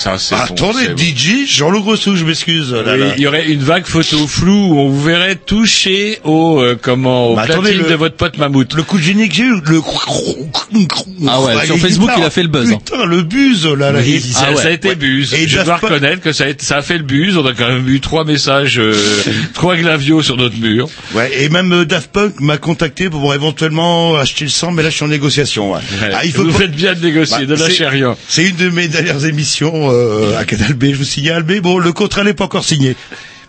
Ça c'est bon, Attendez, bon. DJ, Jean Le Grossou, je m'excuse. là, Oui, là. il y aurait une vague photo floue où on vous verrait toucher au euh, comment au Bah, platine attendez, le- de votre pote mammouth. Le coup de génie que j'ai eu, le... Ah ouais, sur Facebook, guitare. il a fait le buzz, hein. Putain, le buzz, là, là. Oui, il- ça, ah ouais. ça a été Ouais. buse. Et je dois reconnaître que ça a, été- ça a fait le buse. On a quand même eu trois messages, euh, trois glavios sur notre mur. Ouais, et même euh, Daft Punk m'a contacté pour éventuellement acheter le sang, mais là je suis en négociation. Ouais. Ah, il faut vous pas- faites bien de négocier, Bah, de lâcher c'est- rien. C'est une de mes dernières émissions euh, à Canal B, je vous signale. Bon, le contrat n'est pas encore signé.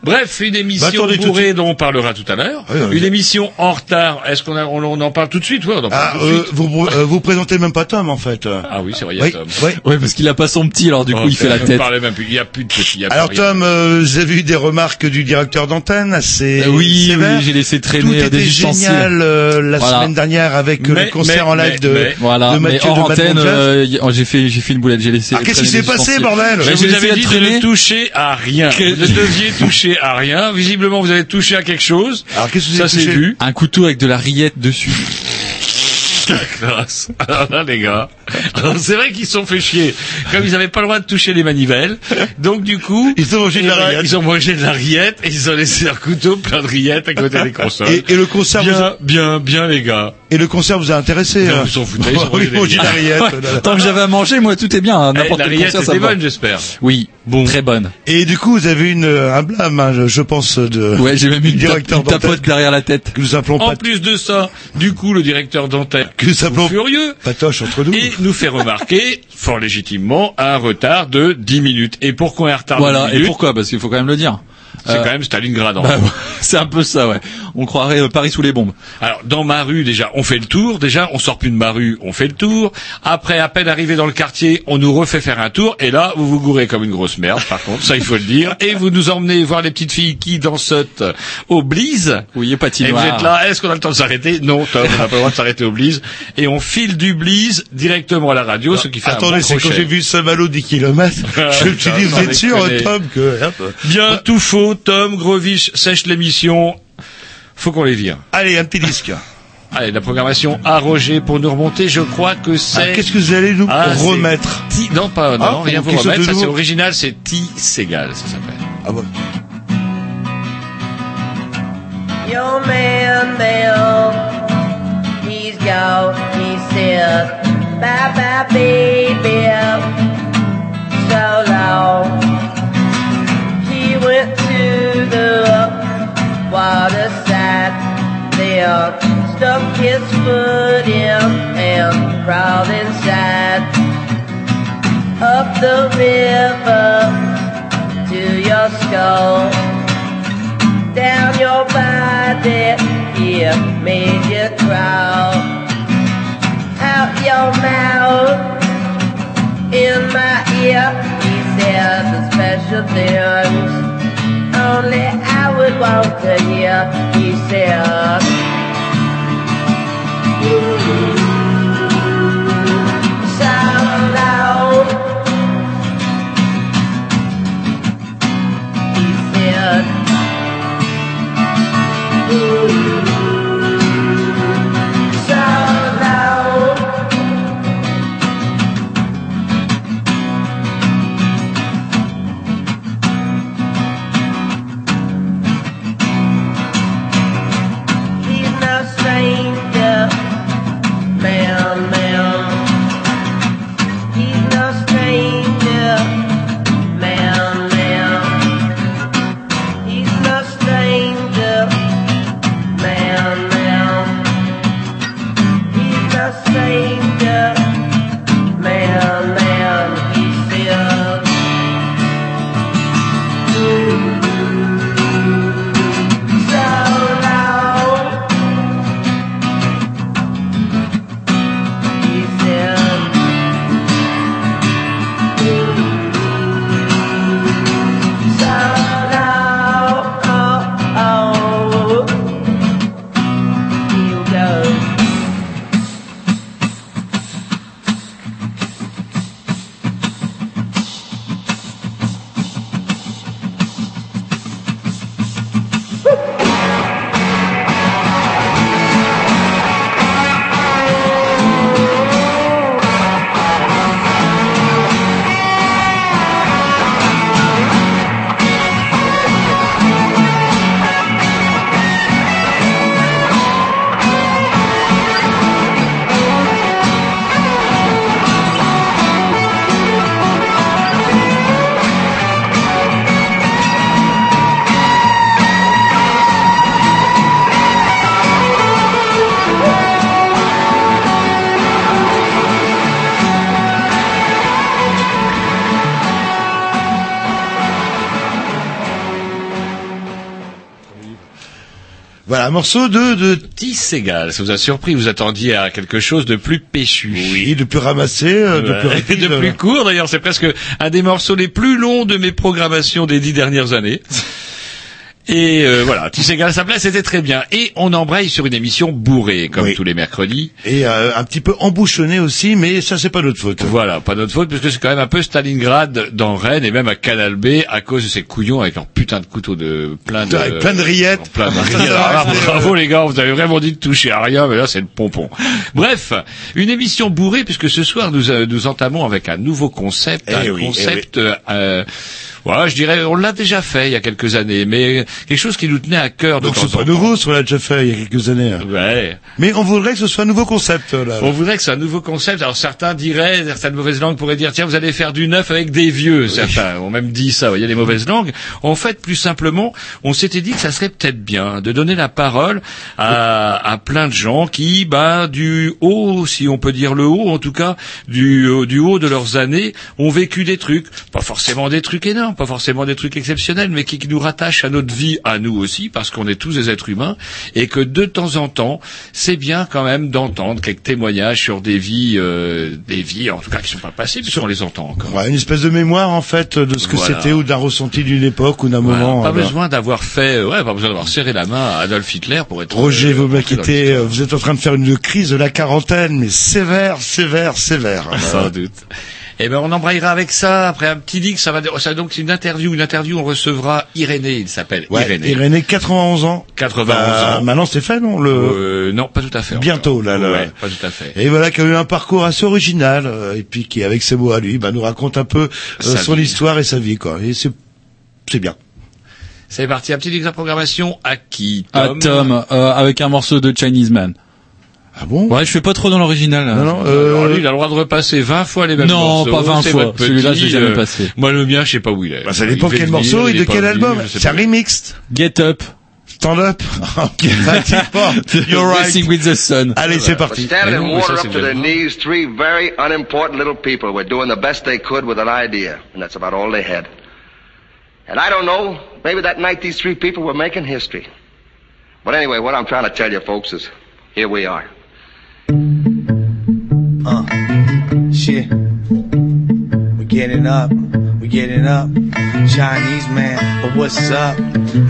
Bref, une émission Bah, tout bourrée dont on parlera tout à l'heure. Oui, oui. une émission en retard. Est-ce qu'on on, on en parle tout de suite Ouais, on en parle Ah, tout euh, suite. vous euh, vous présentez même pas Tom en fait. Ah oui, c'est vrai, il y a oui, Tom. oui. Parce qu'il a pas son petit, alors du coup, Oh, il fait la tête. même plus. Il y a plus de petits. il y a plus Alors. Tom, euh, vous avez eu des remarques du directeur d'antenne assez Euh, oui, j'ai laissé Tout traîner euh, des génial euh, la Voilà. semaine dernière avec euh, Mais- le concert mais- en live mais- de, Voilà, Mathieu de antenne, euh, oh, j'ai fait, j'ai fait une boulette, j'ai laissé. Ah, qu'est-ce qui s'est passé, bordel Je j'ai vous avais dit de ne toucher à rien. Vous ne deviez toucher à rien. Visiblement, vous avez touché à quelque chose. Alors qu'est-ce que vous Ça avez c'est touché vu. Un couteau avec de la rillette dessus. Grâce. Alors là, les gars, alors, c'est vrai qu'ils se sont fait chier. Comme ils n'avaient pas le droit de toucher les manivelles, donc du coup, Ils ont mangé de eh la ben, rillette. Ils ont mangé de la rillette et ils ont laissé leur couteau plein de rillettes à côté des consoles. Et, et le concert, vous a, bien, bien, bien, les gars. et le concert vous a intéressé Non, hein ils s'en foutaient, ils ont mangé des de la rillette. Ouais, Tant que j'avais à manger, moi, tout est bien. hein, Eh, N'importe la quel rillette concert, ça était me va. bonne, j'espère. Oui, bon, très bonne. Et du coup, vous avez une euh, un blâme, hein, je, je pense, de Ouais, j'ai même une, tape- directeur une tapote derrière la tête. que nous appelons En Pat- plus de ça, du coup, le directeur d'antenne, que nous appelons furieux, Patoche entre nous. et nous fait remarquer, fort légitimement, un retard de 10 minutes. Et pourquoi un retard de 10 Voilà, et minutes pourquoi? Parce qu'il faut quand même le dire. C'est Euh, quand même Stalingrad. en Bah, c'est un peu ça, ouais. On croirait euh, Paris sous les bombes. Alors dans ma rue déjà, on fait le tour. Déjà, on sort plus de ma rue, on fait le tour. Après, à peine arrivé dans le quartier, on nous refait faire un tour. Et là, vous vous gourrez comme une grosse merde. Par contre, ça il faut le dire. Et vous nous emmenez voir les petites filles qui dansent au Blise. Oui, Et vous patinoire. êtes là, est-ce qu'on a le temps de s'arrêter? Non, Tom, on n'a pas le droit de s'arrêter au Blise. Et on file du Blise directement à la radio, ce qui fait un Attendez, bon c'est quand j'ai vu Saint-Malo 10 km, Ah, je me suis dit, vous êtes sûr. Tom, que... hop. Bien, tout faux. Tom, Grovich sèche l'émission. Faut qu'on les vire. Allez, un petit disque. Allez, la programmation à Roger pour nous remonter. Je crois que Ah, c'est... Qu'est-ce que vous allez nous Ah, remettre? Ti- Non, pas, non, Ah, rien vous remettre. Ça, c'est original, c'est Ti Segal, ça s'appelle. ah, bon. Your man Bill, he's gone, he said, bye bye baby, so long. He went to the waterside, there, stuck his foot in and crawled inside. Up the river to your skull down your body have made you crawl out your mouth in my ear. He said the special things only I would want to hear. Sound loud. He said. Sound morceau de, de, Petit Segal, ça vous a surpris, vous attendiez à quelque chose de plus péchu. oui, de plus ramassé, euh, de plus rapide. de plus court d'ailleurs, c'est presque un des morceaux les plus longs de mes programmations des dix dernières années. Et euh, voilà, Petit Segal, ça plaît, c'était très bien. Et on embraye sur une émission bourrée, comme Oui. tous les mercredis. Et euh, un petit peu embouchonné aussi, mais ça c'est pas notre faute. Voilà, pas notre faute, puisque c'est quand même un peu Stalingrad dans Rennes et même à Canal B à cause de ces couillons avec leurs putains de couteaux de plein de Avec plein de rillettes. plein de rillettes. Ah, bravo les gars, vous avez vraiment dit de toucher à rien, mais là c'est le pompon. Bref, une émission bourrée puisque ce soir nous euh, nous entamons avec un nouveau concept, Eh un oui, eh concept. euh, voilà, je dirais, on l'a déjà fait il y a quelques années, mais quelque chose qui nous tenait à cœur de Donc temps c'est pas nouveau, on l'a déjà fait il y a quelques années. hein. Ouais. Mais on voudrait que ce soit un nouveau concept là. On voudrait que c'est un nouveau concept. Alors certains diraient, certaines mauvaises langues pourraient dire, tiens, vous allez faire du neuf avec des vieux. Certains ont même dit ça. Il y a des mauvaises langues. En fait, plus simplement, on s'était dit que ça serait peut-être bien de donner la parole à, à plein de gens qui, bah, du haut, si on peut dire le haut, en tout cas, du, du haut de leurs années, ont vécu des trucs, pas forcément des trucs énormes, pas forcément des trucs exceptionnels, mais qui, qui nous rattachent à notre vie, à nous aussi, parce qu'on est tous des êtres humains, et que de temps en temps, c'est bien quand même d'entendre quelques témoignages sur des vies, euh, des vies en tout cas qui sont pas passées, puisqu'on les entend encore. Ouais, une espèce de mémoire en fait de ce que Voilà. c'était ou d'un ressenti d'une époque ou d'un Voilà, moment. pas euh, besoin d'avoir fait, euh, ouais, pas besoin d'avoir serré la main à Adolf Hitler pour être. Roger, euh, vous m'inquiétez, euh, vous êtes en train de faire une crise de la quarantaine, mais sévère, sévère, sévère. Sans doute. Eh ben, on embrayera avec ça après un petit dix. Ça va, ça donc c'est une interview. Une interview, on recevra Irénée. Il s'appelle Ouais, Irénée. Irénée, 91 ans. 91 Bah, ans. Maintenant c'est fait, non le... Euh, non, pas tout à fait. Bientôt, encore. là, là. Ouais, pas tout à fait. Et voilà, qui a eu un parcours assez original, euh, et puis qui, avec ses mots à lui, bah, nous raconte un peu euh, son vie. histoire et sa vie, quoi. Et c'est, c'est bien. C'est parti. Un petit examen de programmation à qui Tom? Tom, euh, avec un morceau de Chinese Man. Ah bon Ouais, je fais pas trop dans l'original. là. Non, non, Alors, euh, lui, il a le droit de repasser 20 fois les mêmes Non, morceaux. pas 20 C'est fois. Celui-là, je l'ai jamais euh, passé. Moi, le mien, je sais pas où il est. bah, ça dépend quel morceau et de quel album. C'est un remixed. Get Up. Stand up. Effectivement. You're right. With the Sun. Allez, c'est parti. standing Mais in non, mais ça, water c'est up to their bien. knees, three very unimportant little people were doing the best they could with an idea, and that's about all they had. And I don't know, maybe that night these three people were making history. But anyway, what I'm trying to tell you folks is, here we are. Uh, shit. We getting up, we getting up. Chinese man, but what's up?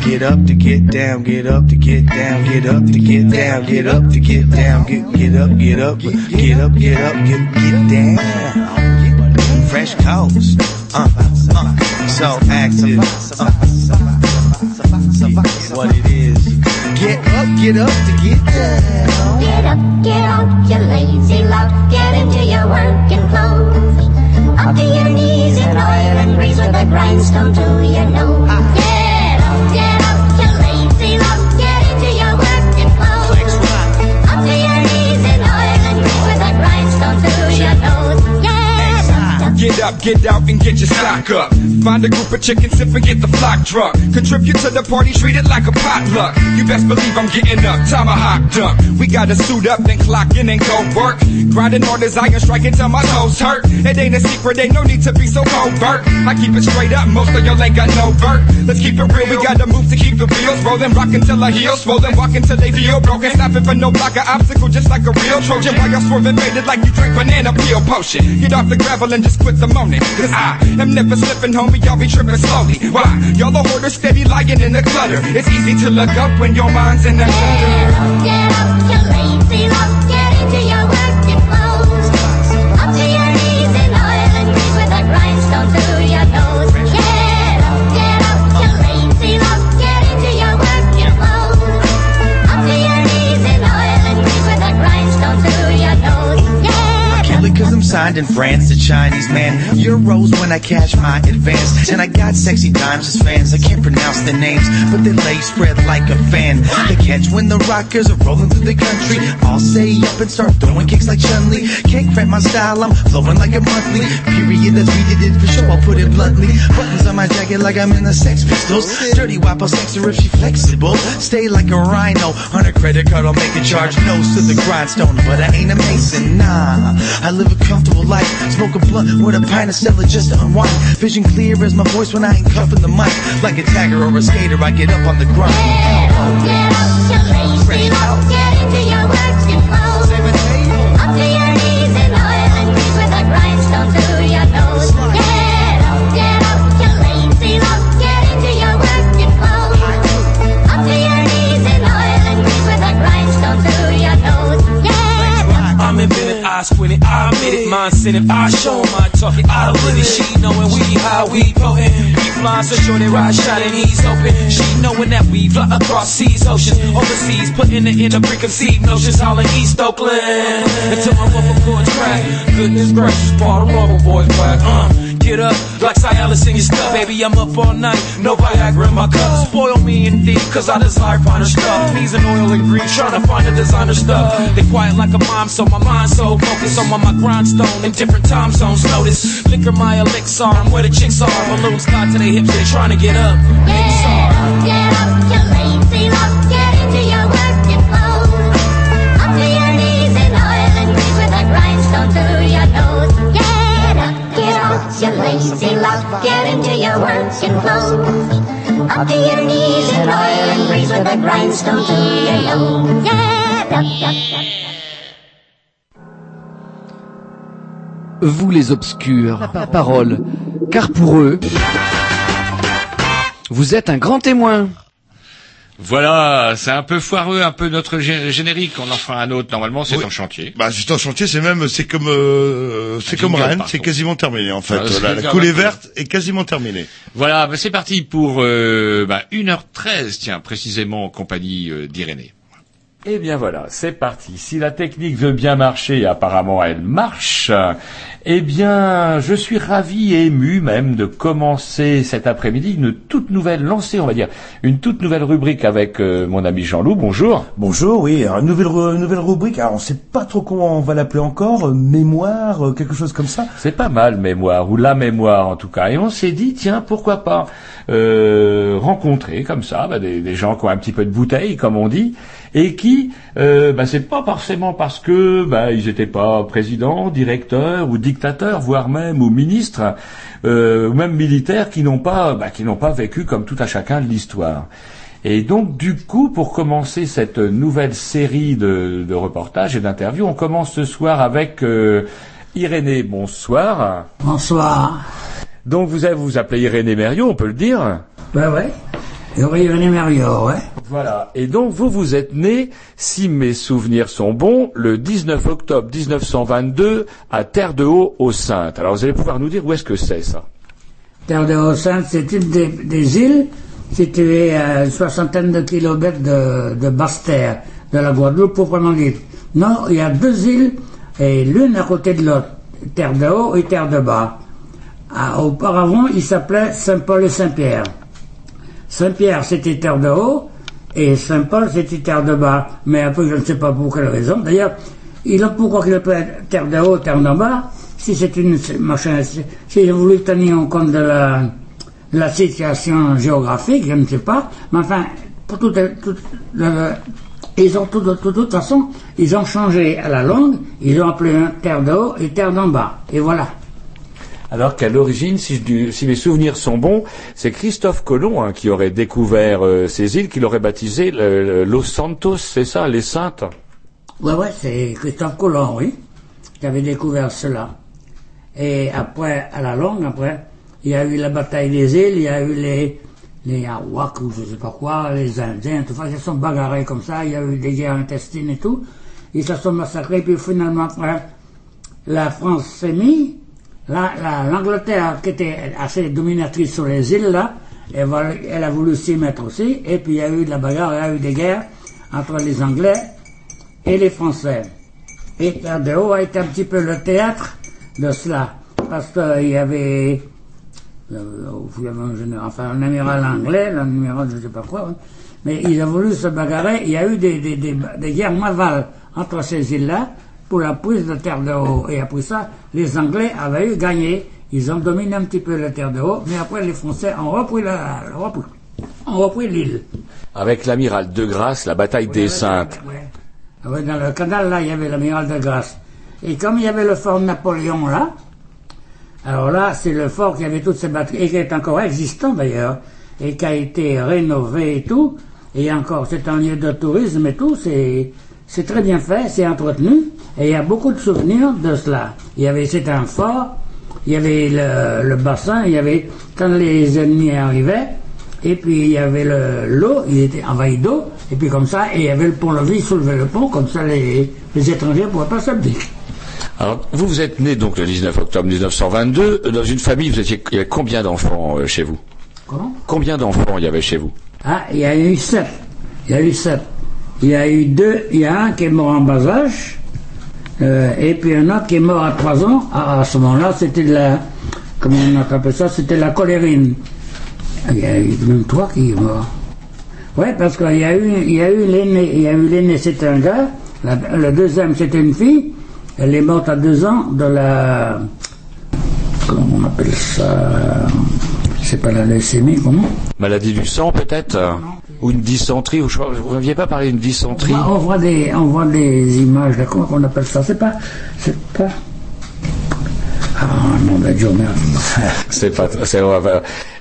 Get up to get down, get up to get down, get up to get down, get up to get down, get get up, get up, get up, get up, get get down. Fresh coast, uh, uh, so active, uh, what it is. Get up, get up to get down. Get up, get out, you lazy lout. Get into your working clothes. Up to your knees in oil and grease with a grindstone to your nose. Get up, get out, and get your stock up. Find a group of chickens, sip and get the flock drunk. Contribute to the party, treat it like a potluck. You best believe I'm getting up, tomahawk dunk. We gotta suit up, then clock in and go work. Grinding orders, iron striking till my toes hurt. It ain't a secret, ain't no need to be so covert. I keep it straight up, most of y'all ain't got no vert. Let's keep it real, we gotta move to keep the wheels rolling. Rockin' till I heal, swollen, walking till they feel broken. Stopping for no block or obstacle, just like a real Trojan. While y'all swerving, faded like you drink banana peel potion. Get off the gravel and just quit the moaning. Cause I am never slipping, homie, y'all be tripping slowly. Why? Y'all the hoarders steady lying in the clutter. It's easy to look up when your mind's in the gutter. get up, get out, you lazy. Signed in France, to Chinese man. Euros when I cash my advance. And I got sexy dimes as fans. I can't pronounce their names, but their legs spread like a fan. They catch when the rockers are rolling through the country. I'll say up and start throwing kicks like Chun Li. Can't cramp my style, I'm flowing like a monthly. Period, that's it for sure, I'll put it bluntly. Buttons on my jacket like I'm in the Sex Pistols. Dirty Wappo sex her if she flexible. Stay like a rhino. On a credit card, I'll make a charge. Nose to the grindstone, but I ain't a mason, nah. I live a comfortable life. Smoke a blunt with a pint of Stella just to unwind. Vision clear as my voice when I ain't cuffing the mic. Like a tagger or a skater, I get up on the grind. Get up, get lazy lout. Get into your working I admit it, mine sent it, I show my talk I live it, she knowing we how we potent, we fly so sure they ride shot and he's open, she knowing that we fly across seas, oceans, overseas, putting it in a preconceived notions, all in East Oakland, until my vocal cords crack, goodness gracious, part of Marvel boys back, uh, get up, like Cialis in your stuff, baby, I'm up all night, no Viagra in my cup, spoil me indeed, cause I desire finer stuff, knees in oil and grease, trying to find the designer stuff, they quiet like a mom, so my mind's so focused. On my grindstone in different time zones, notice, liquor my elixir, I'm where the chicks are, balloons tied to their hips, they trying to get up, Get up, get out, you lazy lout. Get Vous les obscurs, la parole, car pour eux, vous êtes un grand témoin. Voilà, c'est un peu foireux, un peu notre gé- générique. On en fera un autre. Normalement, c'est Oui. en chantier. Bah, c'est en chantier, c'est même, c'est comme, euh, c'est comme Rennes, c'est quasiment terminé, en fait. Ah, la, coulée verte est quasiment terminée. Voilà, bah, c'est parti pour euh, bah, 1h13, tiens, précisément en compagnie euh, d'Irénée. Eh bien voilà, c'est parti. Si la technique veut bien marcher, et apparemment elle marche, eh bien je suis ravi et ému même de commencer cet après-midi une toute nouvelle lancée, on va dire, une toute nouvelle rubrique avec euh, mon ami Jean-Loup. Bonjour. Bonjour, oui, alors une nouvelle, une nouvelle rubrique, alors on sait pas trop comment on va l'appeler encore, euh, mémoire, euh, quelque chose comme ça. C'est pas mal, mémoire, ou la mémoire en tout cas. Et on s'est dit, tiens, pourquoi pas euh, rencontrer comme ça bah, des, des gens qui ont un petit peu de bouteille, comme on dit, et qui, euh, bah, c'est pas forcément parce que bah, ils étaient pas présidents, directeurs ou dictateurs, voire même ou ministres, euh, ou même militaires, qui n'ont pas, bah, qui n'ont pas vécu comme tout à chacun de l'histoire. Et donc, du coup, pour commencer cette nouvelle série de, de reportages et d'interviews, on commence ce soir avec euh, Irénée. Bonsoir. Bonsoir. Donc, vous avez- vous vous appelez Irénée Mériot, on peut le dire? Ben ouais. Voilà. Et donc, vous, vous êtes né, si mes souvenirs sont bons, le 19 octobre 1922 à Terre de Haut, au Sainte. Alors, vous allez pouvoir nous dire où est-ce que c'est, ça? Terre de Haut-Sainte, c'est une des, des îles située à une soixantaine de kilomètres de, de Basse-Terre, de la Guadeloupe proprement dite. Non, il y a deux îles, et l'une à côté de l'autre, Terre de Haut et Terre de Bas. Ah, auparavant, il s'appelait Saint-Paul et Saint-Pierre. Saint-Pierre, c'était Terre de Haut, et Saint-Paul, c'était Terre de Bas. Mais après, je ne sais pas pour quelle raison. D'ailleurs, il a pourquoi qu'il appelle Terre de Haut, Terre de Bas, si c'est une machin, si voulu tenir en compte de la, situation géographique, je ne sais pas. Mais enfin, pour tout, tout- ils ont tout, de tout- de toute façon, ils ont changé à la langue, ils ont appelé un Terre de Haut et Terre d'en bas. Et voilà. Alors qu'à l'origine, si, mes souvenirs sont bons, c'est Christophe Colomb hein, qui aurait découvert euh, ces îles, qui l'aurait baptisé Los Santos, c'est ça, les Saintes? Ouais, ouais, c'est Christophe Colomb, oui, qui avait découvert cela. Et après, à la longue, après, il y a eu la bataille des îles, il y a eu les, les ou je sais pas quoi, les Indiens, tout ça, ils se sont bagarrés comme ça, il y a eu des guerres intestines et tout. Ils se sont massacrés, puis finalement, après, la France s'est mise, l'Angleterre, qui était assez dominatrice sur les îles, là, elle, a voulu s'y mettre aussi, et puis il y a eu de la bagarre, il y a eu des guerres entre les Anglais et les Français. Et Haut a été un petit peu le théâtre de cela, parce qu'il y avait, euh, il y avait un, général- enfin, un amiral anglais, un amiral je ne sais pas quoi, hein, mais ils ont voulu se bagarrer, il y a eu des, des, des guerres navales entre ces îles-là pour la prise de Terre de Haut. Et après ça, les Anglais avaient eu gagné, ils ont dominé un petit peu la Terre de Haut, mais après les Français ont repris la, repris, ont repris l'île. Avec l'amiral de Grasse, la bataille des Saintes. Ah ouais, dans le canal, là, il y avait l'amiral de Grasse. Et comme il y avait le fort Napoléon, là, alors là, c'est le fort qui avait toutes ces batteries, et qui est encore existant d'ailleurs, et qui a été rénové et tout, et encore, c'est un lieu de tourisme et tout, c'est, c'est très bien fait, c'est entretenu, et il y a beaucoup de souvenirs de cela. Il y avait, c'était un fort, il y avait le, le bassin, il y avait, quand les ennemis arrivaient, et puis il y avait le- l'eau, il était envahi d'eau, et puis comme ça, et il y avait le pont-levis, soulever le pont, comme ça les, les étrangers ne pouvaient pas s'habiller. Alors, vous, vous êtes né donc le 19 octobre 1922, euh, dans une famille, vous étiez, il y avait combien d'enfants euh, chez vous? Comment? Combien d'enfants il y avait chez vous? Ah, il y a eu sept. Il y a eu sept. Il y a eu deux, il y a un qui est mort en bas âge, euh, et puis un autre qui est mort à trois ans. Ah, à ce moment-là, c'était de la, comment on appelle ça, c'était la colérine. Il y a eu même trois qui sont morts. Ouais, parce qu'il y a eu, il y a eu l'aîné, il y a eu l'aîné, c'était un gars, la- le deuxième, c'était une fille, elle est morte à deux ans de la, comment on appelle ça, c'est pas la leucémie, comment? Maladie du sang peut-être? Euh, Ou une dysenterie ou je Vous n'aviez pas parlé d'une dysenterie On voit des, on voit des images, là, comment on appelle ça? C'est pas, c'est pas. Ah non, ben Dieu merde. C'est pas, c'est,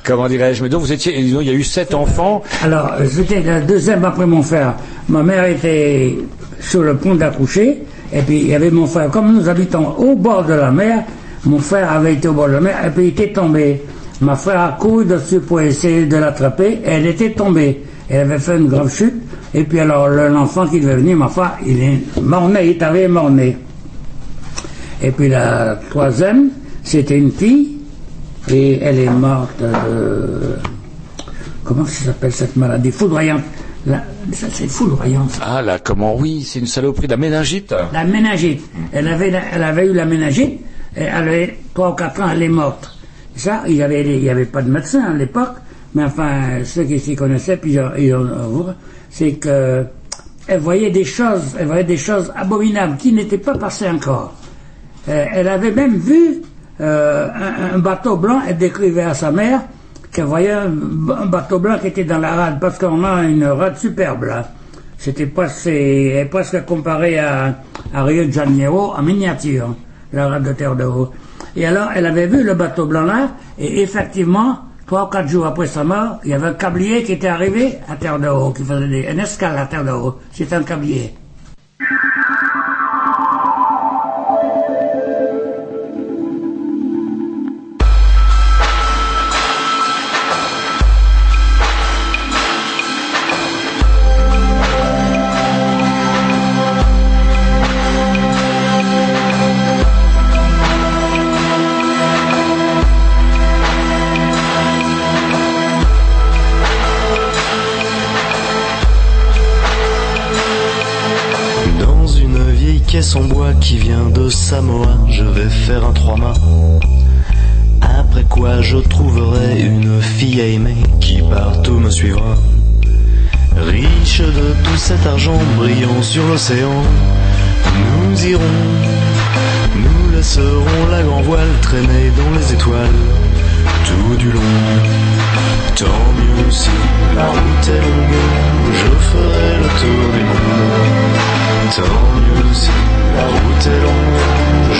comment dirais-je? Mais donc vous étiez, disons, il y a eu sept enfants. Alors, c'était la deuxième après mon frère. Ma mère était sur le point d'accoucher, et puis il y avait mon frère. Comme nous habitons au bord de la mer, mon frère avait été au bord de la mer, et puis il était tombé. Ma frère a couru dessus pour essayer de l'attraper, et elle était tombée. Elle avait fait une grave chute, et puis alors le- l'enfant qui devait venir, ma foi, il est mort-né, il est arrivé mort-né. Et puis la troisième, c'était une fille, et elle est morte de... Comment ça s'appelle cette maladie Foudroyante? La- ça, c'est foudroyant. ça. Ah là, comment Oui, c'est une saloperie, la méningite. La méningite. Elle avait, la- elle avait eu la méningite, et elle avait 3 ou 4 ans, elle est morte. Ça, il n'y avait, il y avait pas de médecin à l'époque, mais enfin, ceux qui s'y connaissaient, puis ils c'est que elle voyait des choses, elle voyait des choses abominables qui n'étaient pas passées encore. Euh, elle avait même vu euh, un, bateau blanc, elle décrivait à sa mère qu'elle voyait un, bateau blanc qui était dans la rade, parce qu'on a une rade superbe là. C'était presque, presque comparé à, à Rio de Janeiro en miniature, la rade de terre de haut. Et alors, elle avait vu le bateau blanc là, et effectivement, trois ou quatre jours après sa mort, il y avait un câblier qui était arrivé à Terre de Haut, qui faisait des, un escale à Terre de Haut. C'était un câblier. En bois qui vient de Samoa, je vais faire un trois-mâts. Après quoi je trouverai une fille à aimer qui partout me suivra. Riche de tout cet argent brillant sur l'océan, nous irons, nous laisserons la grand voile traîner dans les étoiles tout du long. Tant mieux si la route est longue, je ferai le tour du monde. Tant mieux si la route est longue,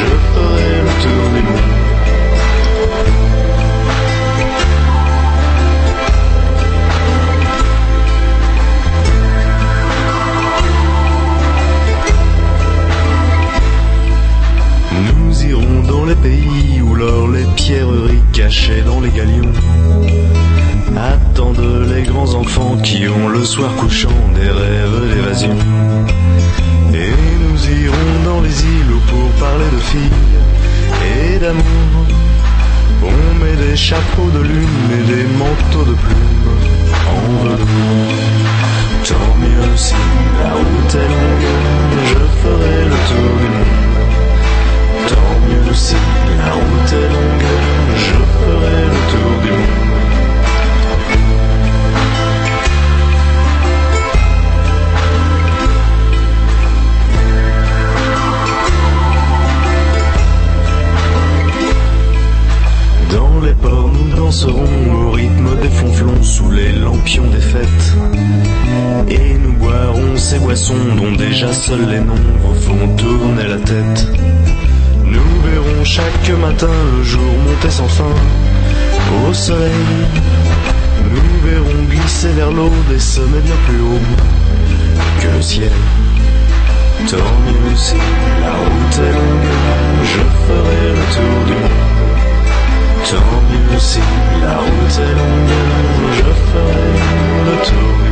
je ferai le tour du monde. Nous irons dans les pays cachées dans les galions attendent les grands enfants qui ont le soir couchant des rêves d'évasion. Et nous irons dans les îles pour parler de filles et d'amour, on met des chapeaux de lune et des manteaux de plumes en velours. Tant mieux si la route est longue, je ferai le tour du monde. Tant mieux si la route est longue, je ferai le tour du monde. Dans les ports, nous danserons au rythme des fonflons sous les lampions des fêtes. Et nous boirons ces boissons dont déjà seuls les nombres font tourner la tête. Nous verrons chaque matin le jour monter sans fin au soleil. Nous verrons glisser vers l'eau des sommets bien plus hauts que le ciel. Tant mieux si la route est longue, je ferai le tour du monde. Tant mieux si la route est longue, je ferai le tour du monde.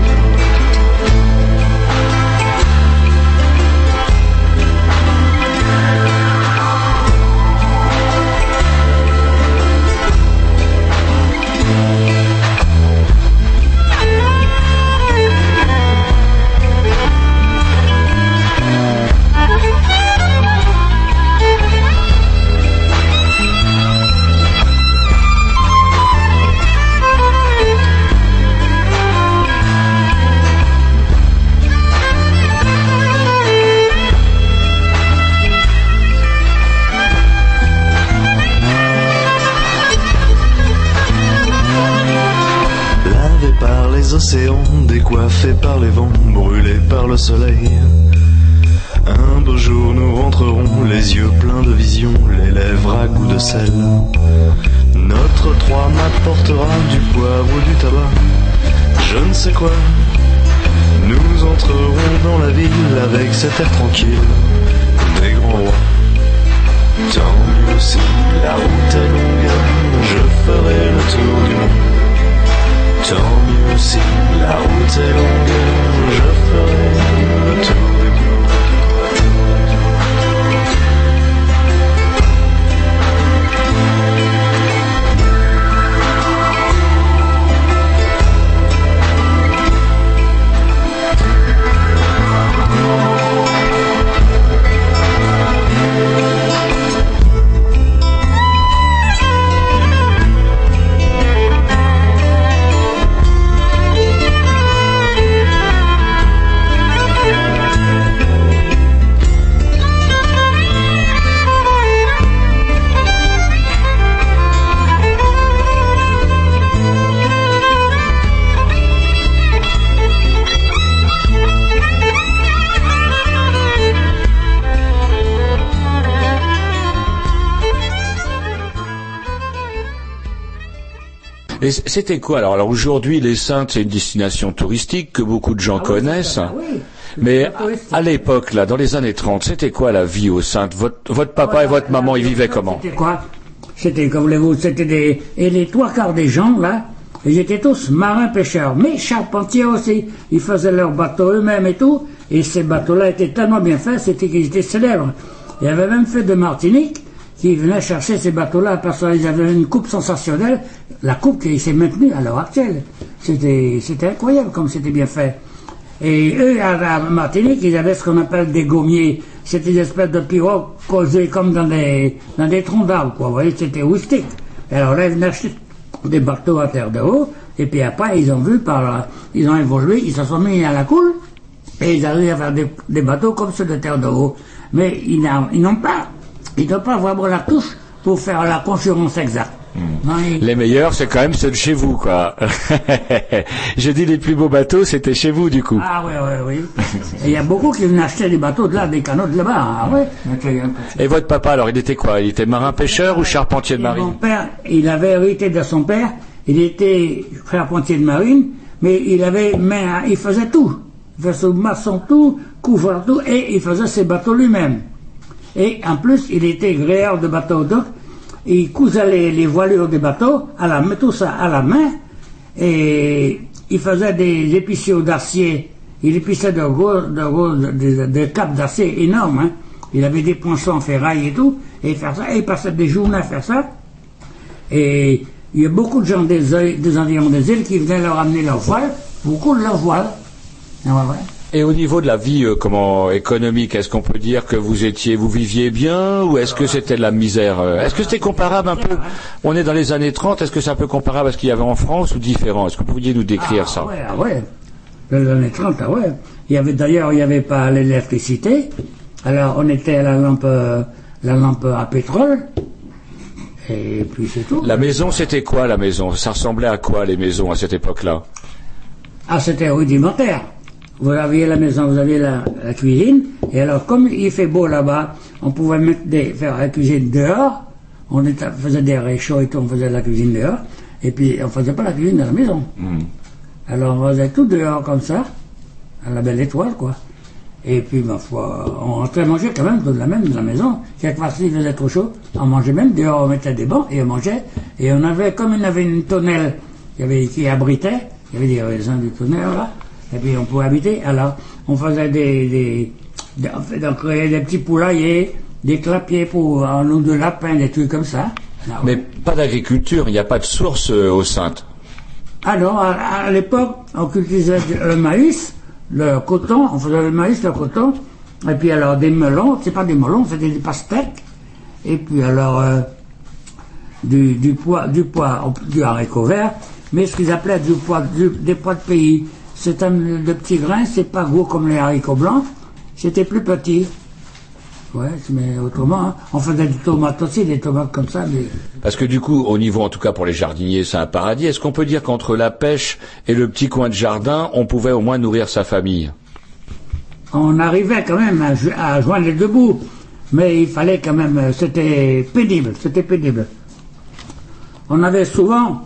Océans, décoiffé par les vents, brûlé par le soleil. Un beau jour nous rentrerons, les yeux pleins de vision, les lèvres à goût de sel. Notre trois m'apportera du poivre ou du tabac, je ne sais quoi. Nous entrerons dans la ville avec cet air tranquille des grands rois. Mais c'était quoi? Alors Alors aujourd'hui, les Saintes, c'est une destination touristique que beaucoup de gens connaissent. Ah oui. Mais à, l'époque, là, dans les années 30, c'était quoi la vie aux Saintes? Votre, votre papa et votre maman, ils vivaient comment? C'était quoi? C'était, comme voulez-vous, c'était des... Et les trois quarts des gens, là, ils étaient tous marins-pêcheurs, mais charpentiers aussi. Ils faisaient leurs bateaux eux-mêmes et tout. Et ces bateaux-là étaient tellement bien faits, c'était qu'ils étaient célèbres. Il y avait même fait de Martinique qui venaient chercher ces bateaux-là parce qu'ils avaient une coupe sensationnelle, la coupe qui s'est maintenue à l'heure actuelle. C'était, c'était incroyable comme c'était bien fait. Et eux, à la Martinique, ils avaient ce qu'on appelle des gommiers. C'était des espèces de pirogues causées comme dans des, dans des troncs d'arbres, quoi. Vous voyez, c'était rustique. Alors là, ils venaient acheter des bateaux à terre de haut. Et puis après, ils ont vu par, ils ont évolué, ils se sont mis à la coule. Et ils arrivent à faire des, des bateaux comme ceux de terre de haut. Mais ils n'ont pas, ils n'ont pas vraiment la touche pour faire la concurrence exacte. Non, ils- Les meilleurs, c'est quand même ceux de chez vous, quoi. J'ai dit les plus beaux bateaux, c'était chez vous, du coup. Ah oui, oui, oui. Il y a beaucoup qui venaient acheter des bateaux de là, des canaux de là-bas. Ah ouais. Et votre papa, alors, il était quoi? Il était marin-pêcheur ou charpentier de Mon marine? père, il avait hérité de son père. Il était charpentier de marine, mais il avait, mais il faisait tout. Il faisait maçon tout, couvreur tout, et il faisait ses bateaux lui-même. Et en plus, il était gréeur de bateaux. Donc, il cousait les, les voilures des bateaux, à la, tout ça à la main, et il faisait des épiciaux d'acier. Il épissait de gros, de gros, de, de capes d'acier énormes. hein. Il avait des poinçons en ferraille et tout, et faire ça, et il passait des journées à faire ça. Et il y a beaucoup de gens des, des environs des îles qui venaient leur amener leur voile, beaucoup de leur voile. Ah ouais. Et au niveau de la vie, euh, comment économique, est-ce qu'on peut dire que vous étiez, vous viviez bien, ou est-ce que c'était de la misère euh, Est-ce que c'était comparable un peu On est dans les années 30. Est-ce que c'est un peu comparable à ce qu'il y avait en France ou différent? Est-ce que vous pourriez nous décrire ça? Ouais, ah ouais. Dans les années 30, ah ouais. Il y avait d'ailleurs, il n'y avait pas l'électricité. Alors on était à la lampe, euh, la lampe à pétrole. Et puis c'est tout. La maison, c'était quoi la maison? Ça ressemblait à quoi les maisons à cette époque-là? Ah, c'était rudimentaire. Vous aviez la maison, vous aviez la, la cuisine. Et alors, comme il fait beau là-bas, on pouvait mettre des, faire la cuisine dehors. On était- faisait des réchauds et tout, on faisait la cuisine dehors. Et puis, on faisait pas la cuisine dans la maison. Alors, on faisait tout dehors comme ça, à la belle étoile, quoi. Et puis, ma foi, on rentrait manger quand même de la même de la maison. Quelquefois, s'il faisait trop chaud, on mangeait même dehors, on mettait des bancs et on mangeait. Et on avait, comme il y avait une tonnelle il y avait, qui abritait, il y avait des raisins du tonnerre là, et puis on pouvait habiter. Alors, on faisait des, des, des- créait des petits poulaillers, des clapiers pour un ou deux lapins, des trucs comme ça. Alors, Mais pas d'agriculture, il n'y a pas de source euh, aux Saintes. alors, à, à l'époque, on cultivait le maïs, le coton, on faisait le maïs, le coton, et puis alors des melons, c'est pas des melons, c'était des pastèques, et puis alors euh, du, du pois, du pois, du haricot vert, mais ce qu'ils appelaient du pois, du- des pois de pays. C'est un de petits grains, c'est pas gros comme les haricots blancs, c'était plus petit. Ouais, mais autrement, hein, on faisait des tomates aussi, des tomates comme ça, mais Parce que du coup, au niveau en tout cas pour les jardiniers, c'est un paradis. Est-ce qu'on peut dire qu'entre la pêche et le petit coin de jardin, on pouvait au moins nourrir sa famille? On arrivait quand même à joindre les deux bouts, mais il fallait quand même, euh, c'était pénible, c'était pénible. On avait souvent,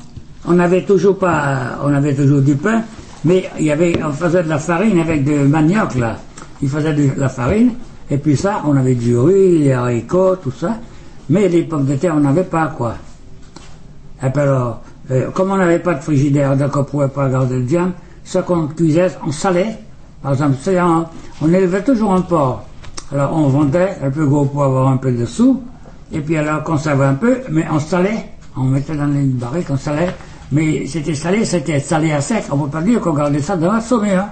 on avait toujours pas, on avait toujours du pain, mais il y avait, on faisait de la farine avec du manioc là. Il faisait de la farine, et puis ça, on avait du riz, des haricots, tout ça, mais les pommes de terre, on n'avait pas quoi. Et puis alors, euh, comme on n'avait pas de frigidaire, donc on ne pouvait pas garder de viande, ce qu'on cuisait, on salait. Par exemple, un- on élevait toujours un porc. Alors on vendait un peu gros pour avoir un peu de sous, et puis alors qu'on savait un peu, mais on salait. On mettait dans une barrique, on salait. Mais c'était salé, c'était salé à sec. On ne peut pas dire qu'on gardait ça dans la sommet. Hein.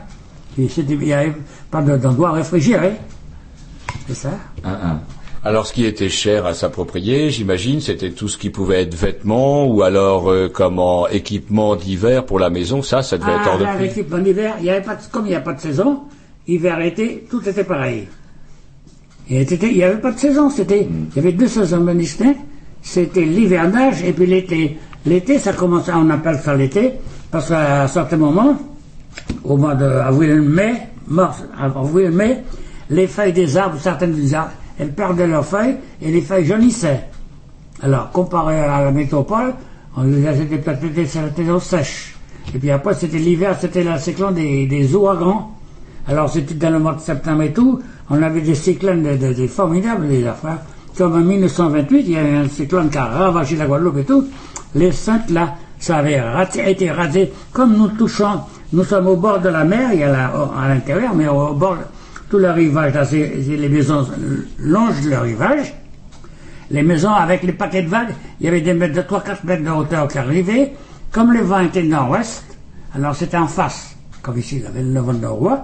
Et Il n'y avait pas de- d'endroit réfrigéré. C'est ça Alors, ce qui était cher à s'approprier, j'imagine, c'était tout ce qui pouvait être vêtements ou alors euh, comment équipement d'hiver pour la maison. Ça, ça devait être Ah, hors de là, prix. l'équipement d'hiver, il y avait pas de- comme il n'y a pas de saison, hiver, été, tout était pareil. Il n'y avait pas de saison, c'était, il y avait deux saisons distinctes, c'était l'hivernage et puis l'été. L'été, ça commençait, on appelle ça l'été, parce qu'à un certain moment, au mois d'avril-mai, mars, avril-mai, les feuilles des arbres, certaines des arbres, elles perdaient leurs feuilles et les feuilles jaunissaient. Alors, comparé à la métropole, On disait c'était peut-être l'été, c'était l'eau sèche. Et puis après, c'était l'hiver, c'était la cyclone des, des ouragans. Alors c'était dans le mois de septembre et tout, on avait des cyclones formidables, les affaires. Comme en 1928, il y avait un cyclone qui a ravagé la Guadeloupe et tout. Les Saintes, là, ça avait été rasé. Comme nous touchons, nous sommes au bord de la mer, il y a à l'intérieur, mais au bord, tout le rivage, là, les maisons longent le rivage. Les maisons avec les paquets de vagues, il y avait des mètres de 3-4 mètres de hauteur qui arrivaient. Comme le vent était nord-ouest, alors c'était en face, comme ici, il y avait le vent nord-ouest.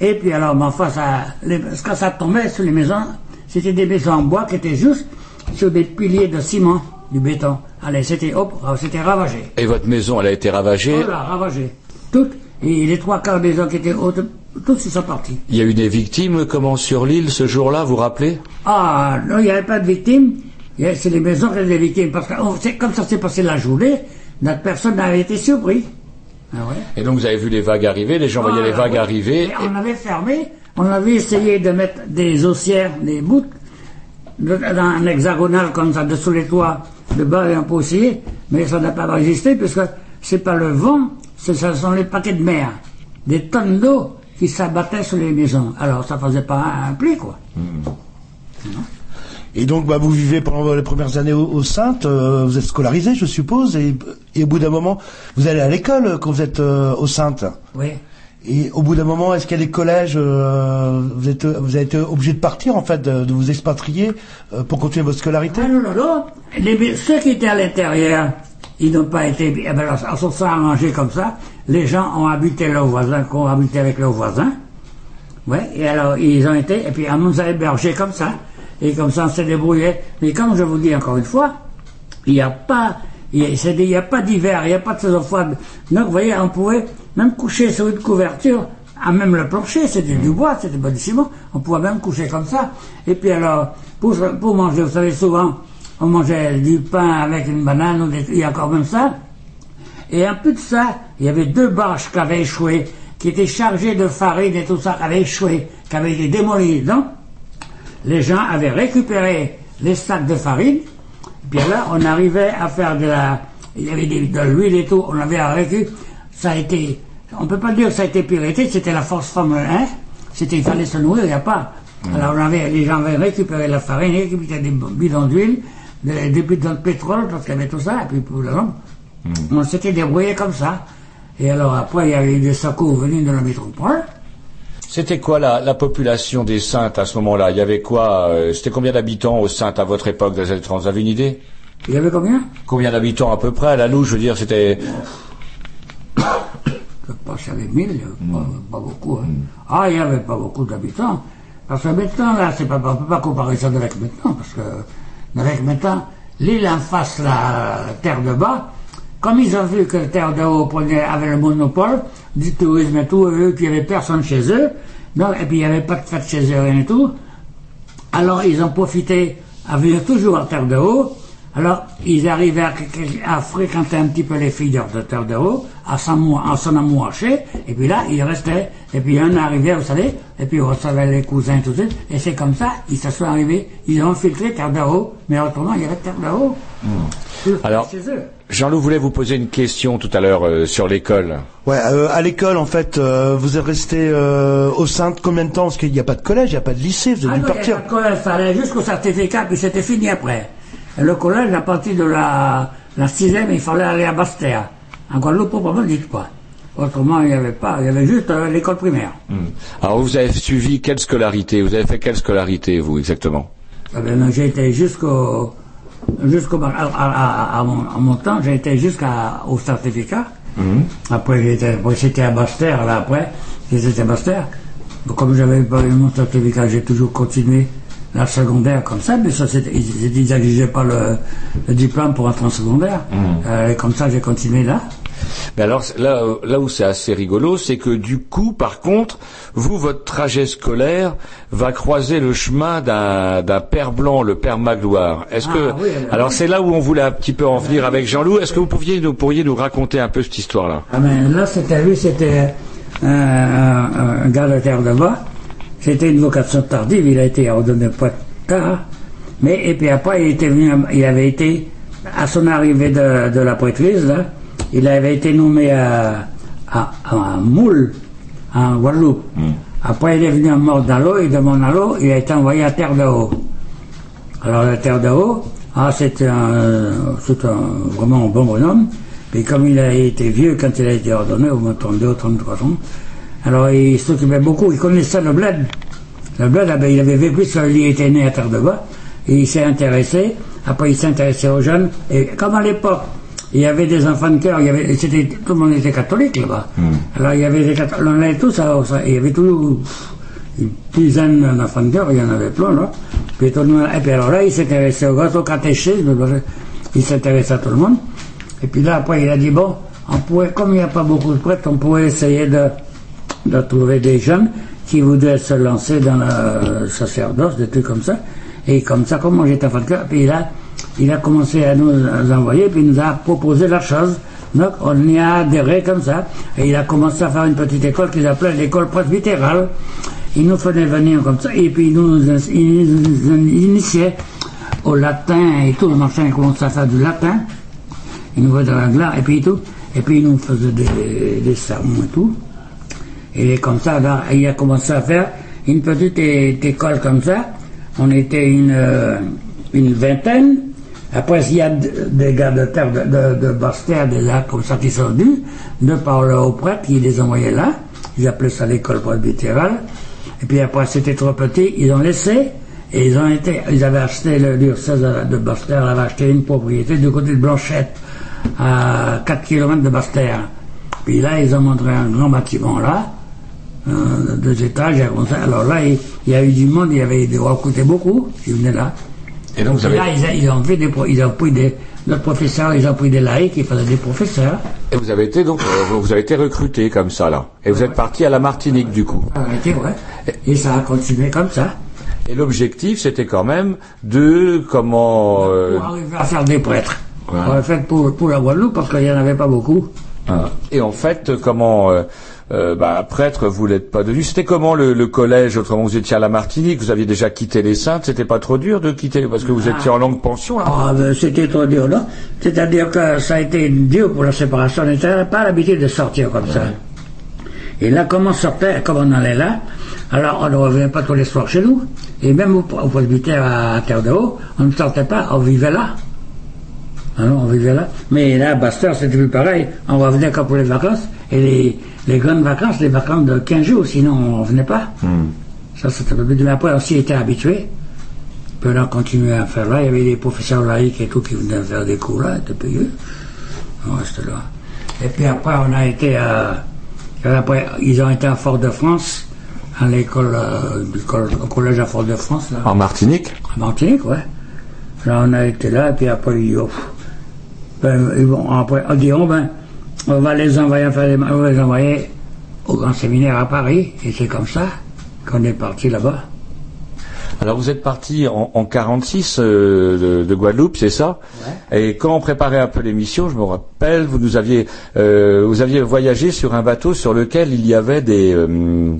Et puis alors, en face, à- les- quand ça tombait sur les maisons, c'était des maisons en bois qui étaient juste sur des piliers de ciment, du béton. Allez, c'était hop, c'était ravagé. Et votre maison, elle a été ravagée. Voilà, ravagé. Toutes, et les trois quarts des gens qui étaient hautes, tous ils sont partis. Il y a eu des victimes, comment, sur l'île ce jour-là, vous vous rappelez? Ah, non, il n'y avait pas de victimes. C'est les maisons qui avaient des victimes. Parce que oh, comme ça s'est passé la journée, notre personne n'avait été surpris. Ah ouais. Et donc vous avez vu les vagues arriver, les gens voyaient les Voilà, vagues arriver. Et on avait fermé, on avait essayé de mettre des ossières, des bouts, dans un hexagonal comme ça, dessous les toits, de bas et un peu aussi, mais ça n'a pas résisté puisque c'est pas le vent, ce sont les paquets de mer, des tonnes d'eau qui s'abattaient sur les maisons. Alors ça faisait pas un pli, quoi. Et donc, bah, vous vivez pendant les premières années au, au Saintes, euh, vous êtes scolarisé, je suppose, et, et au bout d'un moment, vous allez à l'école quand vous êtes euh, au Saintes. Oui. Et au bout d'un moment, est-ce qu'il y a des collèges, euh, vous, êtes, vous avez été obligé de partir, en fait, de, vous expatrier euh, pour continuer votre scolarité Ah non, non, non. Ceux qui étaient à l'intérieur, ils n'ont pas été. Eh ben, alors, on s'en sont arrangés comme ça. Les gens ont habité leurs voisins, qui ont habité avec leurs voisins. Ouais, et alors ils ont été, et puis on nous a hébergés comme ça. Et comme ça, on s'est débrouillé. Mais comme je vous dis encore une fois, il n'y a pas, il y a, c'est des- il y a pas d'hiver, il n'y a pas de saison froide. Donc, vous voyez, on pouvait même coucher sur une couverture, à même le plancher, c'était du bois, c'était pas du ciment. On pouvait même coucher comme ça. Et puis alors, pour, pour manger, vous savez, souvent, on mangeait du pain avec une banane, ou des, il y a encore même ça. Et en plus de ça, il y avait deux barges qui avaient échoué, qui étaient chargées de farine et tout ça, qui avaient échoué, qui avaient été démolies. Donc, les gens avaient récupéré les sacs de farine, puis là, on arrivait à faire de la, il y avait de l'huile et tout, on avait récupéré, ça a été, on peut pas dire que ça a été piraté, c'était la force Formule 1, c'était, il fallait se nourrir, il n'y a pas. Alors, on avait, les gens avaient récupéré la farine, récupéraient des bidons d'huile, des, des bidons de pétrole, parce qu'il y avait tout ça, et puis pour le reste, on s'était débrouillé comme ça. Et alors après, il y avait eu des secours venus de la métropole. C'était quoi la, la population des Saintes à ce moment-là? Il y avait quoi euh, C'était combien d'habitants aux Saintes à votre époque dans les années 30 Vous avez une idée? Il y avait combien? Combien d'habitants à peu près? À la louche Je veux dire, c'était... Je pense qu'il y avait 1000, il y avait pas, pas beaucoup. hein. Ah, il n'y avait pas beaucoup d'habitants. Parce que maintenant, là, c'est pas, on ne peut pas comparer ça avec maintenant, parce que avec maintenant, l'île en face, la terre de bas, comme ils ont vu que terre de prenait, avait le monopole du tourisme et tout, eux, qu'il n'y avait personne chez eux, donc, et puis il n'y avait pas de fête chez eux, rien et tout, alors ils ont profité à venir toujours à Terre de Haut. Alors ils arrivaient à, à fréquenter un petit peu les filles de Terre de Haut, à s'en amouacher, et puis là ils restaient. Et puis un arrivait, vous savez, et puis on recevait les cousins et tout ça. Et c'est comme ça, ils se sont arrivés, ils ont infiltré Terre de Haut, mais autrement il y avait Terre de Haut. Alors, Chez eux. Jean-Loup voulait vous poser une question tout à l'heure euh, sur l'école. Ouais, euh, à l'école, en fait, euh, vous êtes resté euh, au Saintes combien de temps? Parce qu'il n'y a pas de collège, il n'y a pas de lycée, vous avez Ah dû non, il partir. de collège, il fallait jusqu'au certificat, puis c'était fini après. Et le collège, à partir de la, la sixième, il fallait aller à Bastia. En Guadeloupe, proprement dit, quoi? Autrement, il n'y avait pas, il y avait juste euh, l'école primaire. Alors vous avez suivi quelle scolarité? Vous avez fait quelle scolarité, vous, exactement? Eh bien, j'ai été jusqu'au, jusqu'au, à, à, mon, à mon temps, j'ai été jusqu'au certificat. Après, j'étais, après, c'était à Bastia, là, après, j'étais à. Donc, comme j'avais pas eu mon certificat, j'ai toujours continué la secondaire comme ça, mais ça, ils, ils n'exigeaient pas le, le diplôme pour entrer en secondaire. Euh, et comme ça, j'ai continué là. Mais alors là, là où c'est assez rigolo, c'est que du coup, par contre, vous, votre trajet scolaire va croiser le chemin d'un d'un père blanc, le père Magloire. Est-ce Ah, que oui, alors, c'est là où on voulait un petit peu en venir avec Jean-Loup. Est-ce que vous pouviez nous pourriez nous raconter un peu cette histoire-là? Ah ben, là, c'était lui, c'était un, un, un gars de terre de bas. C'était une vocation tardive, il a été ordonné pas tard. Mais, et puis après, il était venu, il avait été à son arrivée de, de la prêtrise, là, il avait été nommé à, à, à Moule, en Guadeloupe. Après, il est venu à Mort-d'Allo, et de Mort-d'Allo, il a été envoyé à Terre de Haut. Alors, la Terre de Haut, ah, c'était un, c'est un, vraiment un bon bonhomme. Puis comme il a été vieux quand il a été ordonné, au moins 32 ou 33 ans, alors il s'occupait beaucoup, il connaissait le bled. Le bled, ah ben, il avait vécu, ça, il était né à Terre de Bas, et il s'est intéressé, après il s'est intéressé aux jeunes, et comme à l'époque, il y avait des enfants de cœur, il y avait, c'était, tout le monde était catholique là-bas. Alors il y avait des catholiques, on allait tous ça, il y avait toujours une dizaine d'enfants de cœur, il y en avait plein là. Puis tout le monde, et puis alors là, il s'intéressait au gâteau catéchisme, il s'intéressait à tout le monde. Et puis là, après, il a dit, bon, on pourrait, comme il n'y a pas beaucoup de prêtres, on pourrait essayer de, de trouver des jeunes qui voudraient se lancer dans le sacerdoce, des trucs comme ça. Et comme ça, comme moi j'étais enfant de cœur, puis là, il a commencé à nous envoyer, puis il nous a proposé la chose. Donc, on y a adhéré comme ça. Et il a commencé à faire une petite école qu'il appelait l'école presbytérale. Il nous faisait venir comme ça, et puis il nous, initiait au latin et tout. Le machin, il commençait à faire du latin. Il nous faisait de l'anglais, et puis tout. Et puis il nous faisait des, des sermons et tout. Et comme ça, il a commencé à faire une petite école comme ça. On était une, euh, une vingtaine. Après, il y a des gars de terre, de, de, de là, comme ça, qui sont venus, de par le prêtre, qui les envoyait là. Ils appelaient ça l'école presbytérale. Et puis après, c'était trop petit, ils ont laissé. Et ils ont été, ils avaient acheté, le diocèse de Basse-Terre avait acheté une propriété du côté de Blanchette, à 4 km de Basse-Terre. Puis là, ils ont montré un grand bâtiment là, euh, deux étages. Alors là, il, y a eu du monde, il y avait des coûté beaucoup, qui venaient là. Et donc, vous avez- là, ils, ont fait des, ils ont pris des, notre professeur, ils ont pris des laïcs, ils faisaient des professeurs. Et vous avez été donc, euh, vous avez été recruté comme ça là. Et vous êtes parti à la Martinique du coup. Arrêté, ouais. Et ça a continué comme ça. Et l'objectif, c'était quand même de comment. euh, Pour arriver à faire des prêtres. Ouais. L'a fait pour, pour la Guadeloupe parce qu'il n'y en avait pas beaucoup. Et en fait, comment euh, euh, bah, prêtre, vous l'êtes pas devenu. C'était comment le, le collège Autrement, vous étiez à la Martinique, vous aviez déjà quitté les Saintes. C'était pas trop dur de quitter parce que vous étiez en longue pension. Là. Ah, ben, c'était trop dur, non? C'est-à-dire que ça a été dur pour la séparation. On n'avait pas l'habitude de sortir comme ça. Et là, comme on sortait, comme on allait là, alors on ne revenait pas tous les soirs chez nous. Et même au, au presbytère à Terre de Haut, on ne sortait pas, on vivait là. Alors, on vivait là. Mais là, à c'était plus pareil. On revenait quand pour les vacances. Et les, les grandes vacances, les vacances de 15 jours, sinon on revenait pas. Ça, c'était un peu plus dur. Mais après, on s'y était habitué. Puis on a continué à faire là. Il y avait des professeurs laïcs et tout qui venaient faire des cours là, étaient payés. On là. Et puis après, on a été à. Après, ils ont été à Fort-de-France, à l'école, euh, au collège à Fort-de-France, là. En Martinique? En Martinique, ouais. Là, on a été là, et puis après, ils, oh, ben, ils vont- après, on dit, oh, ben, on va les envoyer, faire des- on va les envoyer au grand séminaire à Paris, et c'est comme ça qu'on est parti là-bas. Alors vous êtes parti en, en 46 euh, de, de Guadeloupe, c'est ça? Et quand on préparait un peu l'émission, je me rappelle, vous nous aviez, euh, vous aviez voyagé sur un bateau sur lequel il y avait des euh,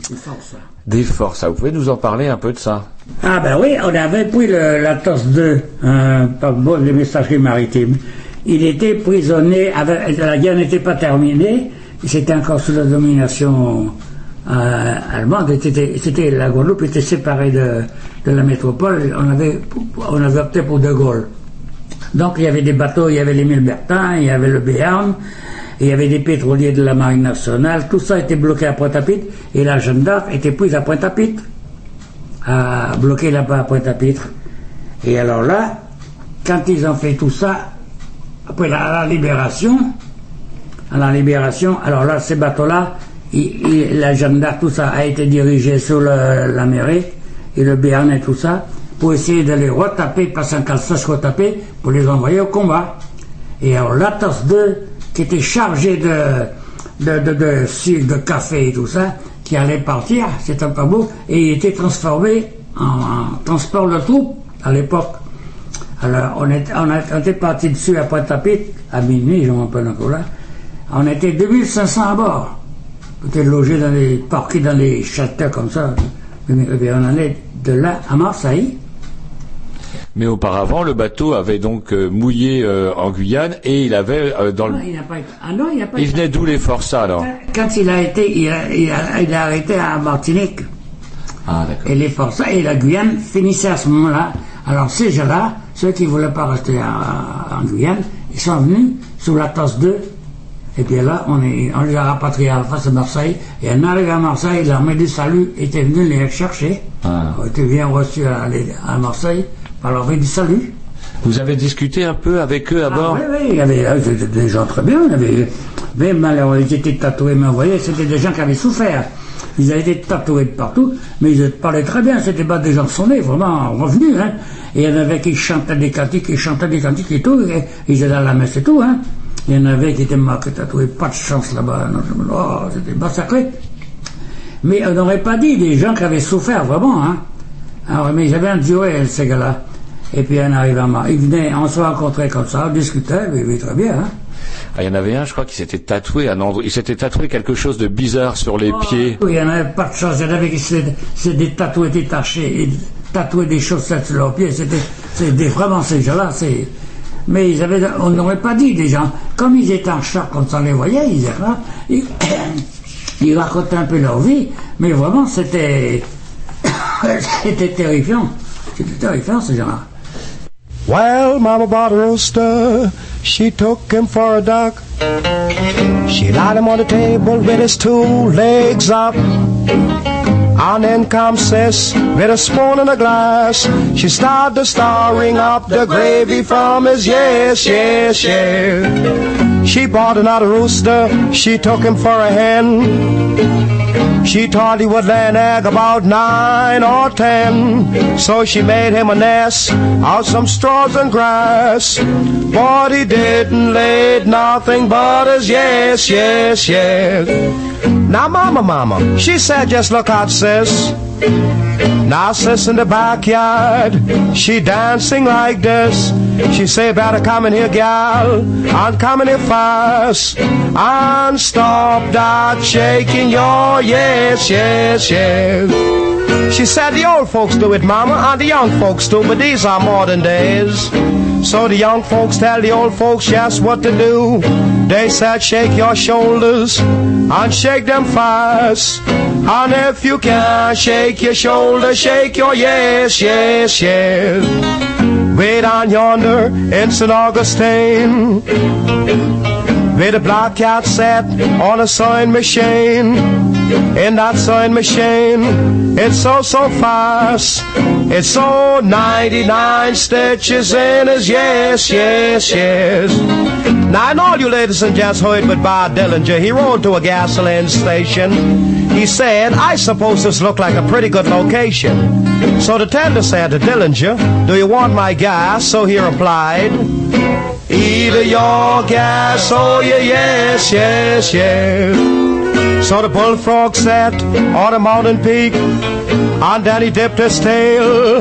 des forces. Ah, Vous pouvez nous en parler un peu de ça? Ah ben oui, on avait pris le, la TOS 2, un paquebot de messagerie maritime. Il était prisonnier, la guerre n'était pas terminée, c'était encore sous la domination euh, allemande. C'était, c'était- la Guadeloupe était séparée de, la métropole. On avait, on avait opté pour De Gaulle. Donc il y avait des bateaux, il y avait l'Émile Bertin, il y avait le Béarn, il y avait des pétroliers de la Marine nationale. Tout ça était bloqué à Pointe-à-Pitre et la Jeanne d'Arc était prise à Pointe-à-Pitre à bloquer là-bas à Pointe-à-Pitre. Et alors là, quand ils ont fait tout ça, après la, libération, à la libération, alors là, ces bateaux-là, la Jeanne d'Arc, tout ça a été dirigé sur l'Amérique et le Béarn et tout ça, pour essayer de les retaper, un calçage retaper, pour les envoyer au combat. Et alors l'Atos 2, qui était chargé de, de, café et tout ça, qui allait partir, un pas beau, et il était transformé en transport de troupes à l'époque. Alors on, est, on, a- on était parti dessus à Pointe-à-Pitre, à minuit, je m'en rappelle encore là. On était 2500 à bord. On était logés dans les, parqués dans les châteaux comme ça. Bien, on allait de là à Marseille. Mais auparavant, le bateau avait donc euh, mouillé euh, en Guyane et il avait euh, dans le... Non, il n'a pas été. Ah non, il n'a pas Il été. venait d'où les forçats alors? Quand il a été, il a, il a, il a arrêté à Martinique. Ah d'accord. Et les forçats et la Guyane finissaient à ce moment-là. Alors ces gens-là, ceux qui ne voulaient pas rester en, en Guyane, ils sont venus sous la tasse 2. Et puis là, on, est, on les a rapatriés à la face de Marseille. Et en arrivant à Marseille, l'armée du salut était venue les chercher. Ah. On était bien reçus à, Marseille par l'armée du salut. Vous avez discuté un peu avec eux à bord Ah, oui, oui, il y avait euh, des gens très bien. Il y avait, même alors, ils étaient tatoués, mais vous voyez, c'était des gens qui avaient souffert. Ils avaient été tatoués de partout, mais ils parlaient très bien. C'était pas des gens de son nez, vraiment revenus. Hein. Et il y en avait qui chantaient des cantiques, qui chantaient des cantiques et tout. Et ils étaient à la messe et tout. Hein. Il y en avait qui étaient marqués tatoués. Pas de chance là-bas. Oh, c'était massacré. Mais on n'aurait pas dit des gens qui avaient souffert vraiment. Hein. Alors, mais j'avais un duo, ces gars-là. Et puis on arrive à Mar- Ils venaient, on se rencontrait comme ça, on discutait, mais, mais très bien. Hein. Ah, Il y en avait un, je crois, qui s'était tatoué un endroit. Il s'était tatoué quelque chose de bizarre sur les pieds. Oui, il n'y en avait pas de chance. Il y en avait qui s'étaient tatoués détachés, et tatoués des chaussettes sur leurs pieds. C'était vraiment ces gens-là. Mais ils avaient, on n'aurait pas dit des gens. Comme ils étaient en choc quand on les voyait, ils, ils racontaient un peu leur vie. Mais vraiment, c'était c'était terrifiant. C'était terrifiant ces gens-là. Well, Mama bought a rooster. She took him for a duck. She laid him on the table with his two legs up. And then comes Sis with a spoon and a glass. She started stirring up the gravy from his yes, yes, yes. She bought another rooster. She took him for a hen. She thought he would lay an egg about nine or ten. So she made him a nest out some straws and grass. But he didn't lay nothing but his yes, yes, yes. Now, mama, mama, she said, just look out, sis. Now, sis in the backyard, she dancing like this. She say, better come in here, gal, and come in here fast. And stop that shaking your yes, yes, yes. She said, the old folks do it, mama, and the young folks do, but these are modern days. So the young folks tell the old folks just what to do. They said, shake your shoulders and shake them fast. And if you can shake your shoulders, shake your yes, yes, yes. Way down yonder in St. Augustine, where the black cat sat on a sewing machine. In that sewing machine, it's so, so fast. It's so 99 stitches in his yes, yes, yes. Now, and all you ladies and gents heard with Bob Dillinger, he rode to a gasoline station. He said, I suppose this looked like a pretty good location. So the tender said to Dillinger, Do you want my gas? So he replied, Either your gas or your yes, yes, yes. So the bullfrog sat on a mountain peak, and then he dipped his tail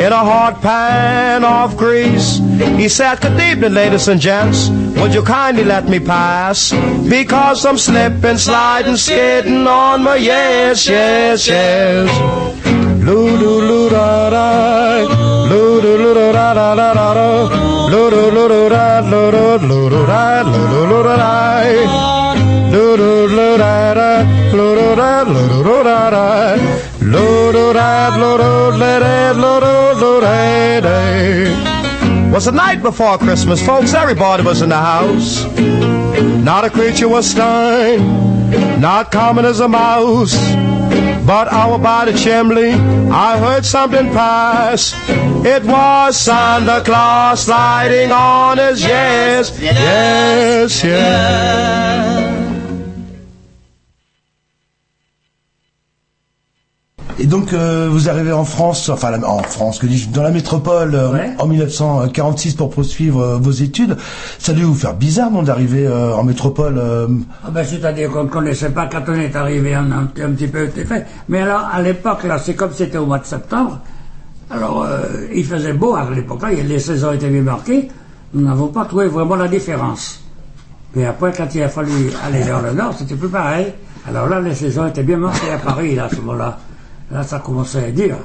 in a hot pan of grease. He said, Good evening, ladies and gents. Would you kindly let me pass? Because I'm slipping, sliding, skidding on my yes, yes, yes. Loo doo loo da da, loo doo loo da da da da da, loo doo loo doo da loo doo da loo doo loo da da, Was the night before Christmas, folks. Everybody was in the house. Not a creature was stirring, not common as a mouse. But out by the chimney, I heard something pass. It was Santa Claus sliding on his yes, yes, yes. Et donc euh, vous arrivez en France, enfin la- en France, que dis-je, dans la métropole euh, en 1946 pour poursuivre euh, vos études. Ça a dû vous faire bizarre, non, d'arriver en métropole. Ah ben, C'est-à-dire qu'on ne connaissait pas quand on est arrivé, on a un, un petit peu été fait. Mais alors, à l'époque, là, c'est comme c'était au mois de septembre. Alors, il faisait beau à l'époque, là, les saisons étaient bien marquées. Nous n'avons pas trouvé vraiment la différence. Puis après, quand il a fallu aller vers le nord, c'était plus pareil. Alors là, les saisons étaient bien marquées à Paris, là, à ce moment-là. Là, ça commençait à dire.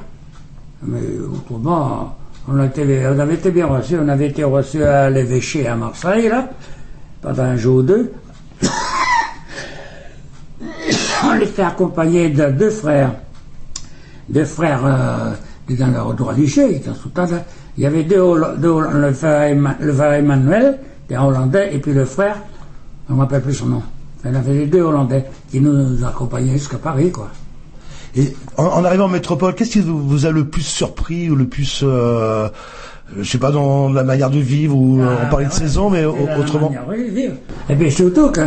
Mais autrement, On, on avait été bien reçus. On avait été reçus à l'évêché à Marseille, là, pendant un jour ou deux. on était accompagné de deux frères. Deux frères euh, dans leur religieux, ils étaient en soutane, là. Il y avait deux, deux le, frère Emmanuel, qui Hollandais, et puis le frère, on ne me rappelle plus son nom. Il y avait les deux Hollandais qui nous accompagnaient jusqu'à Paris, quoi. Et en, en arrivant en métropole, qu'est-ce qui vous, a le plus surpris ou le plus, euh, je sais pas, dans la manière de vivre ou euh, on parlait de saison, mais au- C'est la autrement. manière de vivre. Et puis surtout que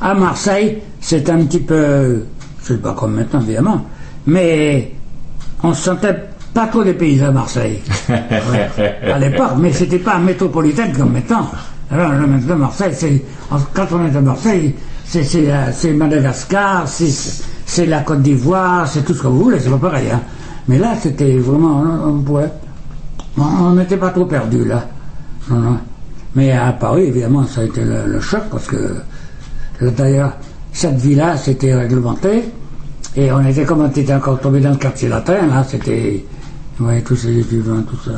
à Marseille, c'est un petit peu, c'est pas comme maintenant évidemment, mais on se sentait pas trop des paysans à Marseille Ouais. à l'époque, mais c'était pas métropolitaine comme maintenant. Alors là, maintenant Marseille, c'est quand on est à Marseille, c'est c'est Madagascar, c'est c'est la Côte d'Ivoire, c'est tout ce que vous voulez, c'est pas pareil. Hein. Mais là, c'était vraiment, on, pouvait, on n'était pas trop perdu là. Mais à Paris, évidemment, ça a été le, choc parce que euh, d'ailleurs, cette vie-là, c'était réglementé. Et on était comme on était encore tombé dans le quartier latin, là, c'était. Vous voyez, tous ces étudiants, tout ça.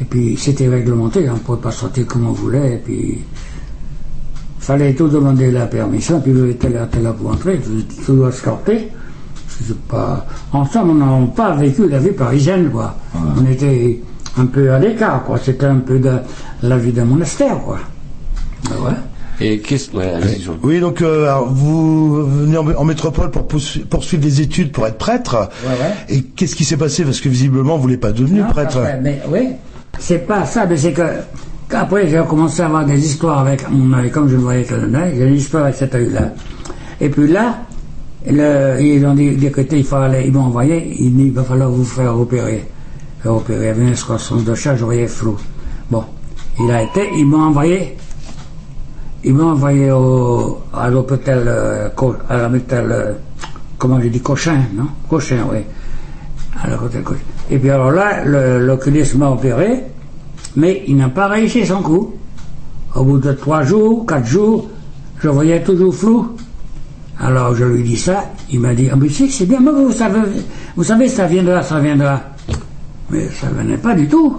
Et puis, c'était réglementé, on ne pouvait pas sortir comme on voulait. Et puis, fallait tout demander la permission. Puis, vous était là, là pour entrer, tu, dois escorter. Pas... Ensemble, on n'a pas vécu la vie parisienne, quoi. On était un peu à l'écart, quoi. C'était un peu de la vie d'un monastère, quoi. Ah ouais. Et qu'est-ce ouais. Oui, donc euh, alors, vous venez en, métropole pour poursu- poursuivre des études pour être prêtre. Ouais, ouais. Et qu'est-ce qui s'est passé? Parce que visiblement, vous n'êtes pas devenu Non, prêtre. pas mais oui, c'est pas ça, mais c'est que qu'après j'ai commencé à avoir des histoires avec mon œil, comme je le voyais œil, j'ai une histoire avec cet œil-là. Et puis là, le- ils ont dit, écoutez, il fallait, ils m'ont envoyé, il dit, il va falloir vous faire opérer. Faire opérer, avait une escroissance de chat, je voyais flou. Bon, il a été, ils m'ont envoyé, ils m'ont envoyé au, à l'hôpital, euh, à l'hôpital, euh, comment j'ai dit, Cochin, non? Cochin, oui. À l'hôpital Cochin. Et puis alors là, l'oculiste m'a opéré, mais il n'a pas réussi son coup. Au bout de trois jours, quatre jours, je voyais toujours flou. Alors je lui dis ça, il m'a dit, ah mais si, c'est bien, mais vous savez, vous savez, ça là, ça là. Mais ça venait pas du tout.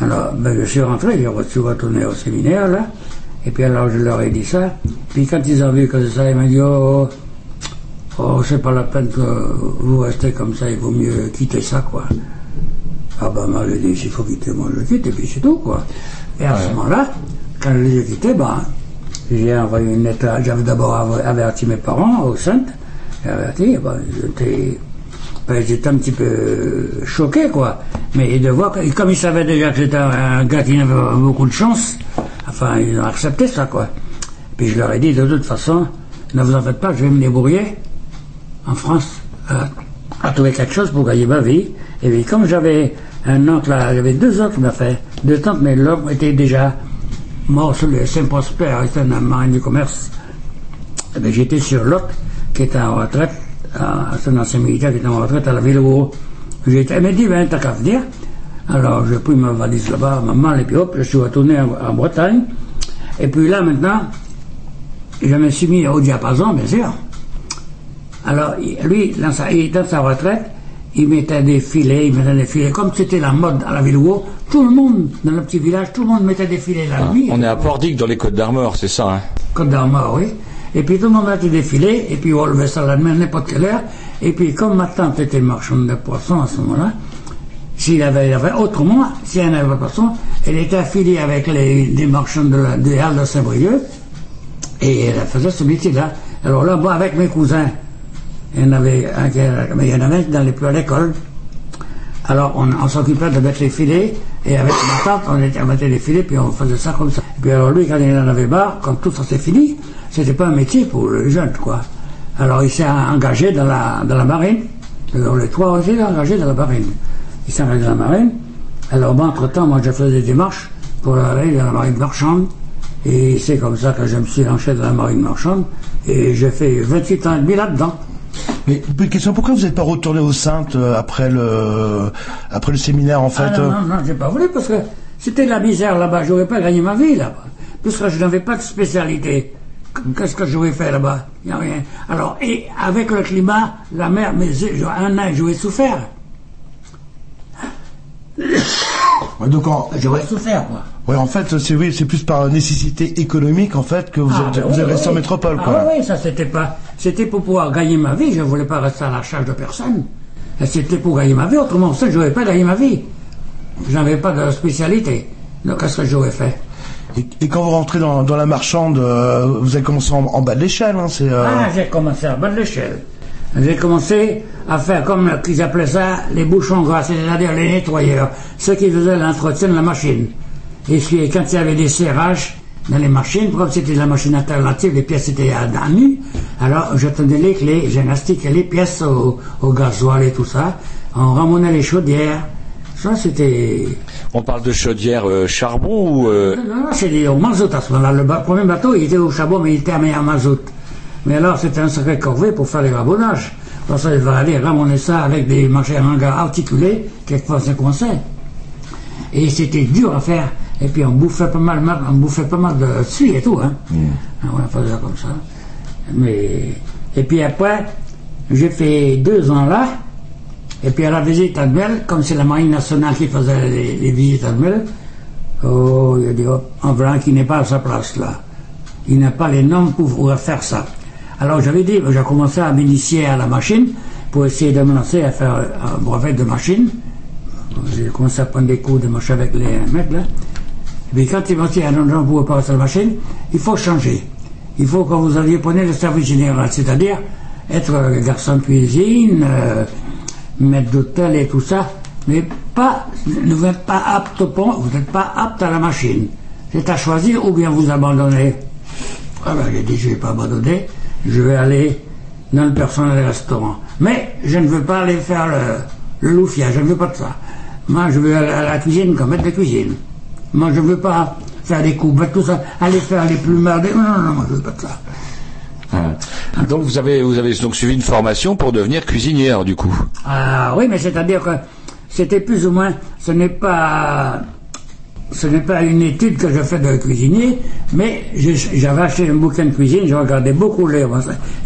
Alors, ben, je suis rentré, j'ai reçu retourné au séminaire, là. Et puis alors, je leur ai dit ça. Puis quand ils ont vu que ça, ils m'ont dit, oh, oh, c'est pas la peine que vous restez comme ça, il vaut mieux quitter ça, quoi. Ah ben, moi, j'ai dit, s'il faut quitter, moi, je quitte, et puis c'est tout, quoi. Et à ce moment-là, quand je les ai quittés, ben, j'ai envoyé une lettre, j'avais d'abord aver- averti mes parents, aux saintes, j'ai averti, ben, j'étais, ben, j'étais un petit peu choqué, quoi. Mais de voir, que, comme ils savaient déjà que j'étais un, un gars qui n'avait pas beaucoup de chance, enfin, ils ont accepté ça, quoi. Puis je leur ai dit, de toute façon, ne vous en faites pas, je vais me débrouiller en France à, à trouver quelque chose pour gagner ma vie. Et puis, comme j'avais un oncle, là, j'avais deux oncles, m'a fait, deux tantes, mais l'homme était déjà mort sur le Saint-Prosper, c'était un marine du commerce. Eh bien, j'étais sur l'autre, qui était en retraite, à- c'est un ancien militaire qui était en retraite à la ville où j'étais. Elle m'a dit, ben, t'as qu'à venir. Alors, j'ai pris ma valise là-bas, ma malle, et puis hop, je suis retourné en, Bretagne. Et puis là, maintenant, je me suis mis au diapason, bien sûr. Alors, il- lui, il- dans sa retraite, il mettait des filets, il mettait des filets. Comme c'était la mode à la ville où, tout le monde, dans le petit village, tout le monde mettait des filets la nuit. On est à Pordic dans les Côtes d'Armor, c'est ça, hein Côte d'Armor, oui. Et puis tout le monde mettait des filets, et puis on levait ça la main à n'importe quelle heure. Et puis comme ma tante était marchande de poissons à ce moment-là, s'il avait, avait autrement, si elle n'avait pas de poisson, elle était affiliée avec les, les marchands de la, des Halles de Saint-Brieuc, et elle faisait ce métier-là. Alors là, moi, avec mes cousins, il y en avait un qui era- mais il en avait dans les plus à l'école. Alors, on, on s'occupait de mettre les filets, et avec ma tante, on, était, on mettait les filets, puis on faisait ça comme ça. Et puis alors lui, quand il en avait marre, quand tout ça s'est fini, c'était pas un métier pour les jeunes, quoi. Alors il s'est engagé dans la, marine. Alors les trois ont été engagés dans la marine. Il s'est engagé dans la marine. Alors entre-temps, moi, je faisais des démarches pour aller dans la marine marchande. Et c'est comme ça que je me suis lancé dans la marine marchande. Et j'ai fait 28 ans et demi là-dedans. Mais une question, pourquoi vous n'êtes pas retourné aux Saintes euh, après le après le séminaire en fait Ah non, euh, non, non, j'ai pas voulu parce que c'était la misère là-bas. J'aurais pas gagné ma vie là-bas. Puisque je n'avais pas de spécialité. Qu'est-ce que je vais faire là-bas? Il n'y a rien. Alors, et avec le climat, la mer, mais un an, j'aurais souffert. Ouais, donc J'aurais souffert, quoi. Ouais, en fait, c'est oui, c'est plus par nécessité économique en fait que vous Ah, êtes, ben vous oui, êtes resté oui. en métropole, Ah quoi. oui, ça c'était pas. C'était pour pouvoir gagner ma vie, je voulais pas rester à la charge de personne. C'était pour gagner ma vie, autrement ça, je n'aurais pas gagné ma vie. Je n'avais pas de spécialité. Donc qu'est-ce que j'aurais fait? Et, et quand vous rentrez dans, dans la marchande, euh, vous avez commencé en, en bas de l'échelle, hein, c'est. euh, Ah, j'ai commencé à bas de l'échelle. J'ai commencé à faire comme qu'ils appelaient ça les bouchons gras, c'est-à-dire les nettoyeurs, ceux qui faisaient l'entretien de la machine. Et puis, quand il y avait des serrages dans les machines, comme c'était la machine alternative, les pièces étaient à, à nu, alors je tenais les clés, j'inastiquais les pièces au, au gasoil et tout ça, on ramenait les chaudières. Ça, c'était... On parle de chaudière euh, charbon ou euh, Non, non, c'est des- au mazout à ce moment-là. Le ba- premier bateau, il était au charbon, mais il était à mazout. Mais alors, c'était un sacré corvée pour faire les rabonnages. Parce qu'il va aller ramener ça avec des machins hangars articulés, quelquefois ça coinçait. Et c'était dur à faire. Et puis on bouffait pas mal, on bouffait pas mal de suie et tout, hein. On faisait ça comme ça. Mais, et puis après, j'ai fait deux ans là. Et puis à la visite annuelle, comme c'est la Marine nationale qui faisait les, les visites annuelles, oh, il a dit, oh, un blanc qui n'est pas à sa place là. Il n'a pas les normes pour pouvoir faire ça. Alors j'avais dit, j'ai commencé à m'initier à la machine pour essayer de me lancer à faire un brevet de machine. J'ai commencé à prendre des cours de machin avec les mecs là. Mais quand il vous ne pouvez pas faire la machine, il faut changer. Il faut que vous alliez prendre le service général, c'est-à-dire être euh, garçon de cuisine, euh, maître d'hôtel et tout ça, mais pas, vous êtes pas apte au pont, vous n'êtes pas apte à la machine. C'est à choisir ou bien vous abandonnez. Ah ben, j'ai dit, je ne vais pas abandonner, je vais aller dans le personnel des restaurants. Mais je ne veux pas aller faire le, le loufia, je ne veux pas de ça. Moi, je veux aller à la cuisine comme maître de cuisine. Moi, je ne veux pas faire des coupes, tout ça, aller faire les plumards. des- Non, non, non, moi, je ne veux pas de ça. donc vous avez vous avez donc suivi une formation pour devenir cuisinière du coup. Ah oui, mais c'est-à-dire que c'était plus ou moins, ce n'est pas, ce n'est pas une étude que je fais de cuisinier, mais j'avais acheté un bouquin de cuisine, je regardais beaucoup les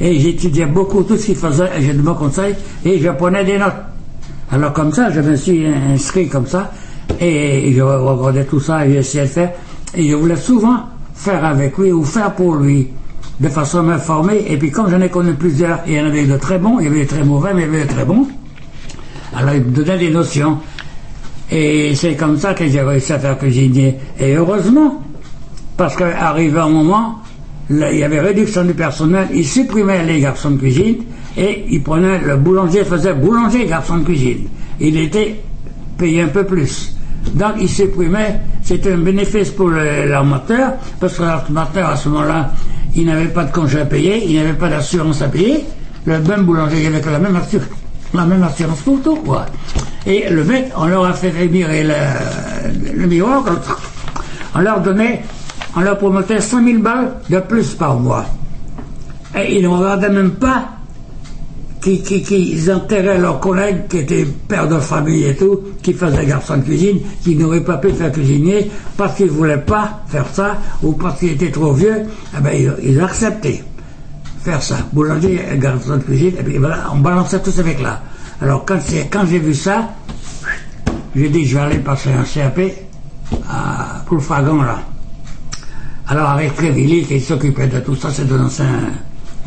et j'étudiais beaucoup tout ce qu'il faisait, et j'ai de bons conseils, et je prenais des notes. Alors comme ça, je me suis inscrit comme ça, et je regardais tout ça, et j'essayais de faire, et je voulais souvent faire avec lui ou faire pour lui, de façon à m'informer, et puis comme j'en ai connu plusieurs, il y en avait de très bons, il y avait de très mauvais, mais il y avait de très bons, alors il me donnait des notions. Et c'est comme ça que j'ai réussi à faire cuisinier. Et heureusement, parce qu'arrivé un moment, il y avait réduction du personnel, il supprimait les garçons de cuisine et il prenait le boulanger, faisait boulanger garçon de cuisine. Il était payé un peu plus. Donc il supprimait, c'était un bénéfice pour le- l'armateur, parce que l'armateur à ce moment-là, il n'avait pas de congé à payer, il n'avait pas d'assurance à payer. Le même boulanger, il avait la même assurance, la même assurance pour tout, quoi. Et le mec, on leur a fait le, le miroir, on leur donnait, on leur promettait 5000 balles de plus par mois. Et ils ne regardaient même pas qu'ils qui, qu'ils enterraient leurs collègues qui étaient pères de famille et tout, qui faisaient garçon de cuisine, qui n'auraient pas pu faire cuisinier parce qu'ils ne voulaient pas faire ça ou parce qu'ils étaient trop vieux, eh ben, ils, ils acceptaient faire ça. Boulanger, garçon de cuisine, et puis voilà, on balançait tous avec là. Alors quand, quand j'ai vu ça, j'ai dit je vais aller passer un CAP à Ploufragan là. Alors avec Révilly qui s'occupait de tout ça, c'est de l'ancien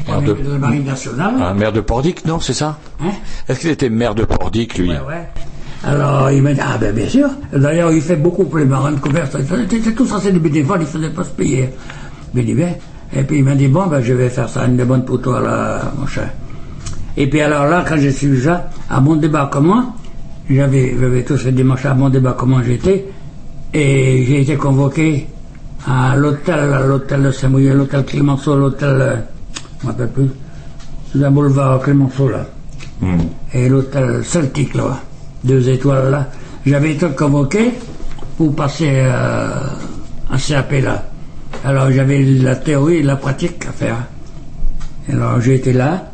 Maire de- de la Marine nationale. Un maire de Pordic, non, c'est ça Hein Est-ce qu'il était maire de Pordic, lui Ouais, ouais. Alors il m'a dit, ah ben bien sûr. D'ailleurs il fait beaucoup pour les marins de commerce. C'était tout ça, c'est des bénévoles, il ne faisait pas se payer. Mais dit bien. Et puis il m'a dit, bon ben je vais faire ça, une bonne pour toi là, mon cher. Et puis alors là, quand je suis déjà à mon débarquement, j'avais, j'avais tous fait des marches à mon débarquement j'étais, et j'ai été convoqué à l'hôtel, à l'hôtel de Saint-Mouillet, l'hôtel Clémenceau, l'hôtel, euh, je ne me rappelle plus, c'est un boulevard Clémenceau là et l'hôtel Celtic, là, deux étoiles, là. J'avais été convoqué pour passer euh, un CAP, là. Alors, j'avais la théorie et la pratique à faire. Alors, j'ai été là.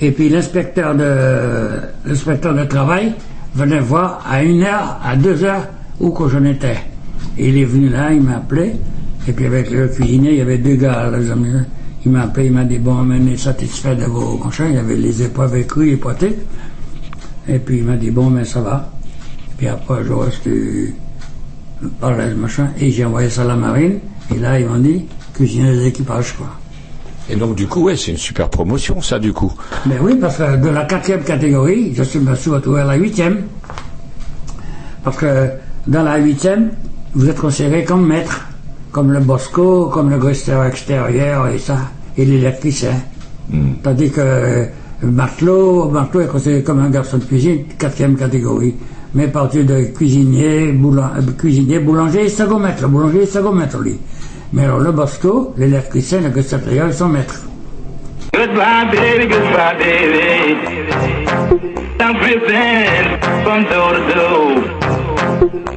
Et puis, l'inspecteur de, l'inspecteur de travail venait voir à une heure, à deux heures, où que j'en étais. Il est venu là, il m'a appelé. Et puis, avec le cuisinier, il y avait deux gars, là, les amis. Il m'a appelé, il m'a dit, bon, on est satisfait de vos machins. Il y avait les épreuves écrites et pratiques. Et puis il m'a dit, bon, mais ça va. Et puis après, je reste. par le machin, et j'ai envoyé ça à la marine, et là, ils m'ont dit, cuisiner des équipages, quoi. Et donc, du coup, ouais, c'est une super promotion, ça, du coup. Mais oui, parce que de la quatrième catégorie, je suis- me suis retrouvé à la huitième. Parce que dans la huitième, vous êtes considéré comme maître, comme le Bosco, comme le gresteur extérieur et ça, et l'électricien. Tandis que euh, matelot, matelot est considéré comme un garçon de cuisine, quatrième catégorie. Mais partir de cuisinier, boulan- euh, cuisinier, boulanger et second maître. Le boulanger et second maître, lui. Mais alors le Bosco, l'électricien, le gresteur extérieur, ils sont maîtres. Goodbye, baby, goodbye, baby. I'm drifting from door to door.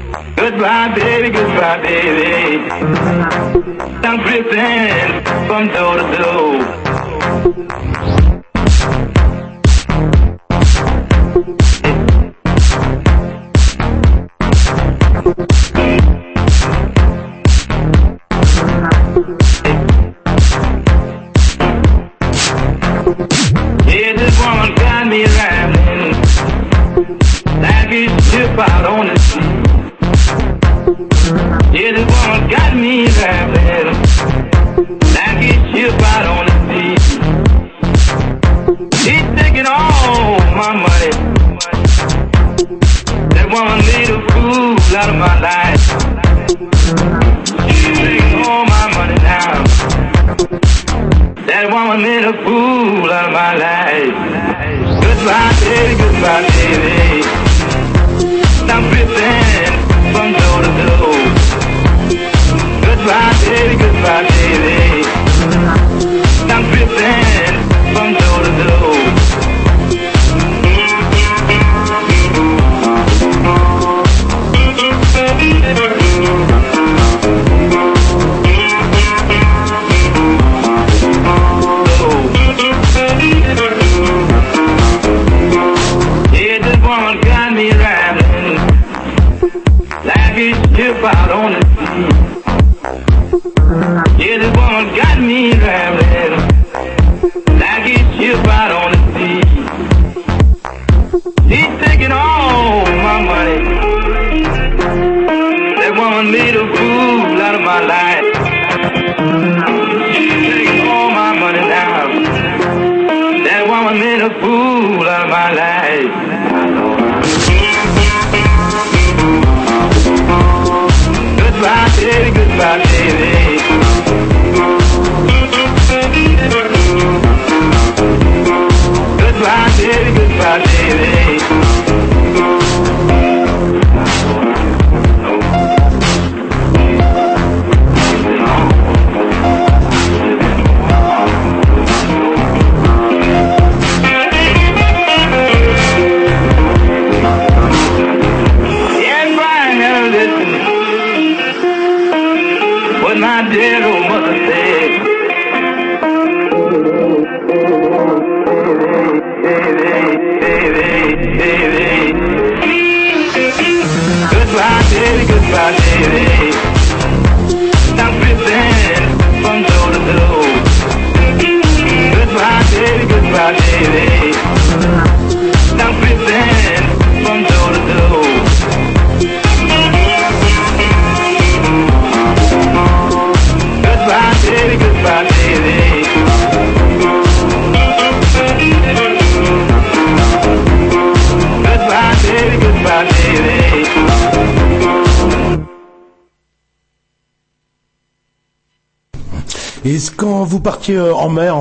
Goodbye, baby, goodbye, baby. I'm drifting from door to door. Yeah, this woman got me rambling like a ship out on the Made a fool out of my life. She's taking all my money now. That woman made a fool out of my life. Goodbye, baby, goodbye, baby. I'm drifting from door to door. Goodbye, baby, goodbye, baby.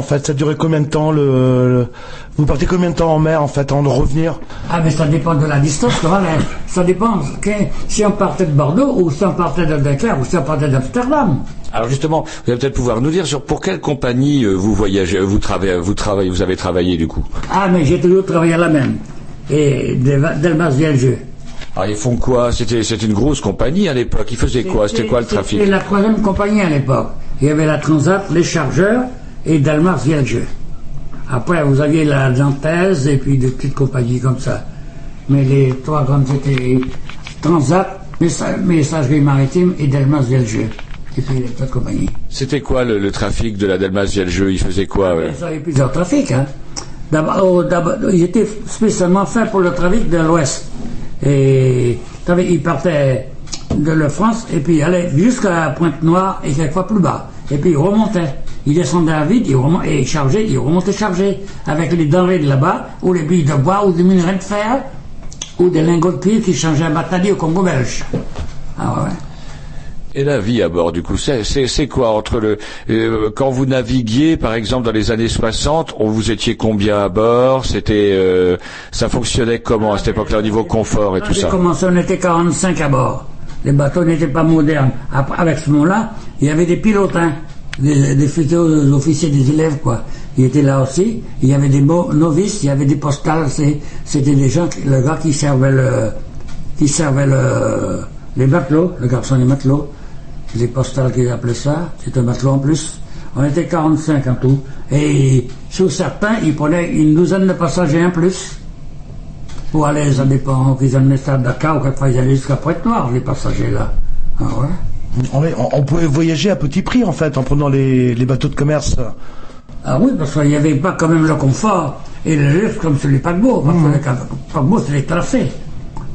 Fait, ça durait combien de temps le, le- Vous partez combien de temps en mer, en fait, avant de revenir? Ah, mais ça dépend de la distance, quoi, mais ça dépend. ok Si on partait de Bordeaux, ou si on partait de Dakar, ou si on partait d'Amsterdam. Alors justement, vous allez peut-être pouvoir nous dire sur pour quelle compagnie euh, vous voyagez, vous travaillez, vous travaillez, vous avez travaillé du coup? Ah, mais j'ai toujours travaillé à la même. Et Delmas Vieljeu. Alors ils font quoi? C'était c'était une grosse compagnie à l'époque. Ils faisaient quoi? C'était quoi le trafic? C'était la troisième compagnie à l'époque. Il y avait la Transat, les chargeurs et Dalmar Vieljeu. Après, vous aviez la Dantèse et puis des petites compagnies comme ça. Mais les trois grandes c'était Transat, Messa- Messagerie Maritime et Delmas Vieljeu. Et puis les petites compagnies. C'était quoi le, le trafic de la Dalmas via le jeu Ils faisaient quoi ouais? Ils avaient plusieurs trafics. Hein. D'abord, oh, ils étaient spécialement faits pour le trafic de l'Ouest. Et ils partaient de la France et puis il allait jusqu'à Pointe-Noire et quelquefois plus bas. Et puis il remontait. Il descendait à vide il remon- et il chargeait, il remontait chargé avec les denrées de là-bas, ou les billes de bois, ou des minerais de fer, ou des lingots de cuivre qui changeaient à Matadi au Congo belge. Ah ouais. Et la vie à bord, du coup, c'est quoi entre le euh, quand vous naviguiez, par exemple, dans les années 60, on vous étiez combien à bord? C'était euh, ça fonctionnait comment à cette époque-là au niveau confort et tout ça? commencé, on était 45 à bord. Les bateaux n'étaient pas modernes. Après, avec ce moment-là, il y avait des pilotes, hein, des, des futurs officiers, des élèves, quoi. Ils étaient là aussi. Il y avait des novices, il y avait des postales. C'était des gens, le gars qui servait le, qui servait le, les matelots, le garçon des matelots. Les postales qu'ils appelaient ça, c'était un matelot en plus. On était 45 en tout. Et sur certains, ils prenaient une douzaine de passagers en plus. Pour aller, ça dépend, qu'ils amenaient ça à Dakar ou quelquefois ils allaient jusqu'à Pointe-Noire, les passagers là. Ah ouais? On, pouvait voyager à petit prix en fait en prenant les, les bateaux de commerce. Ah oui, parce qu'il n'y avait pas quand même le confort et le luxe comme sur les paquebots. Parce que les paquebots, c'est les tracés.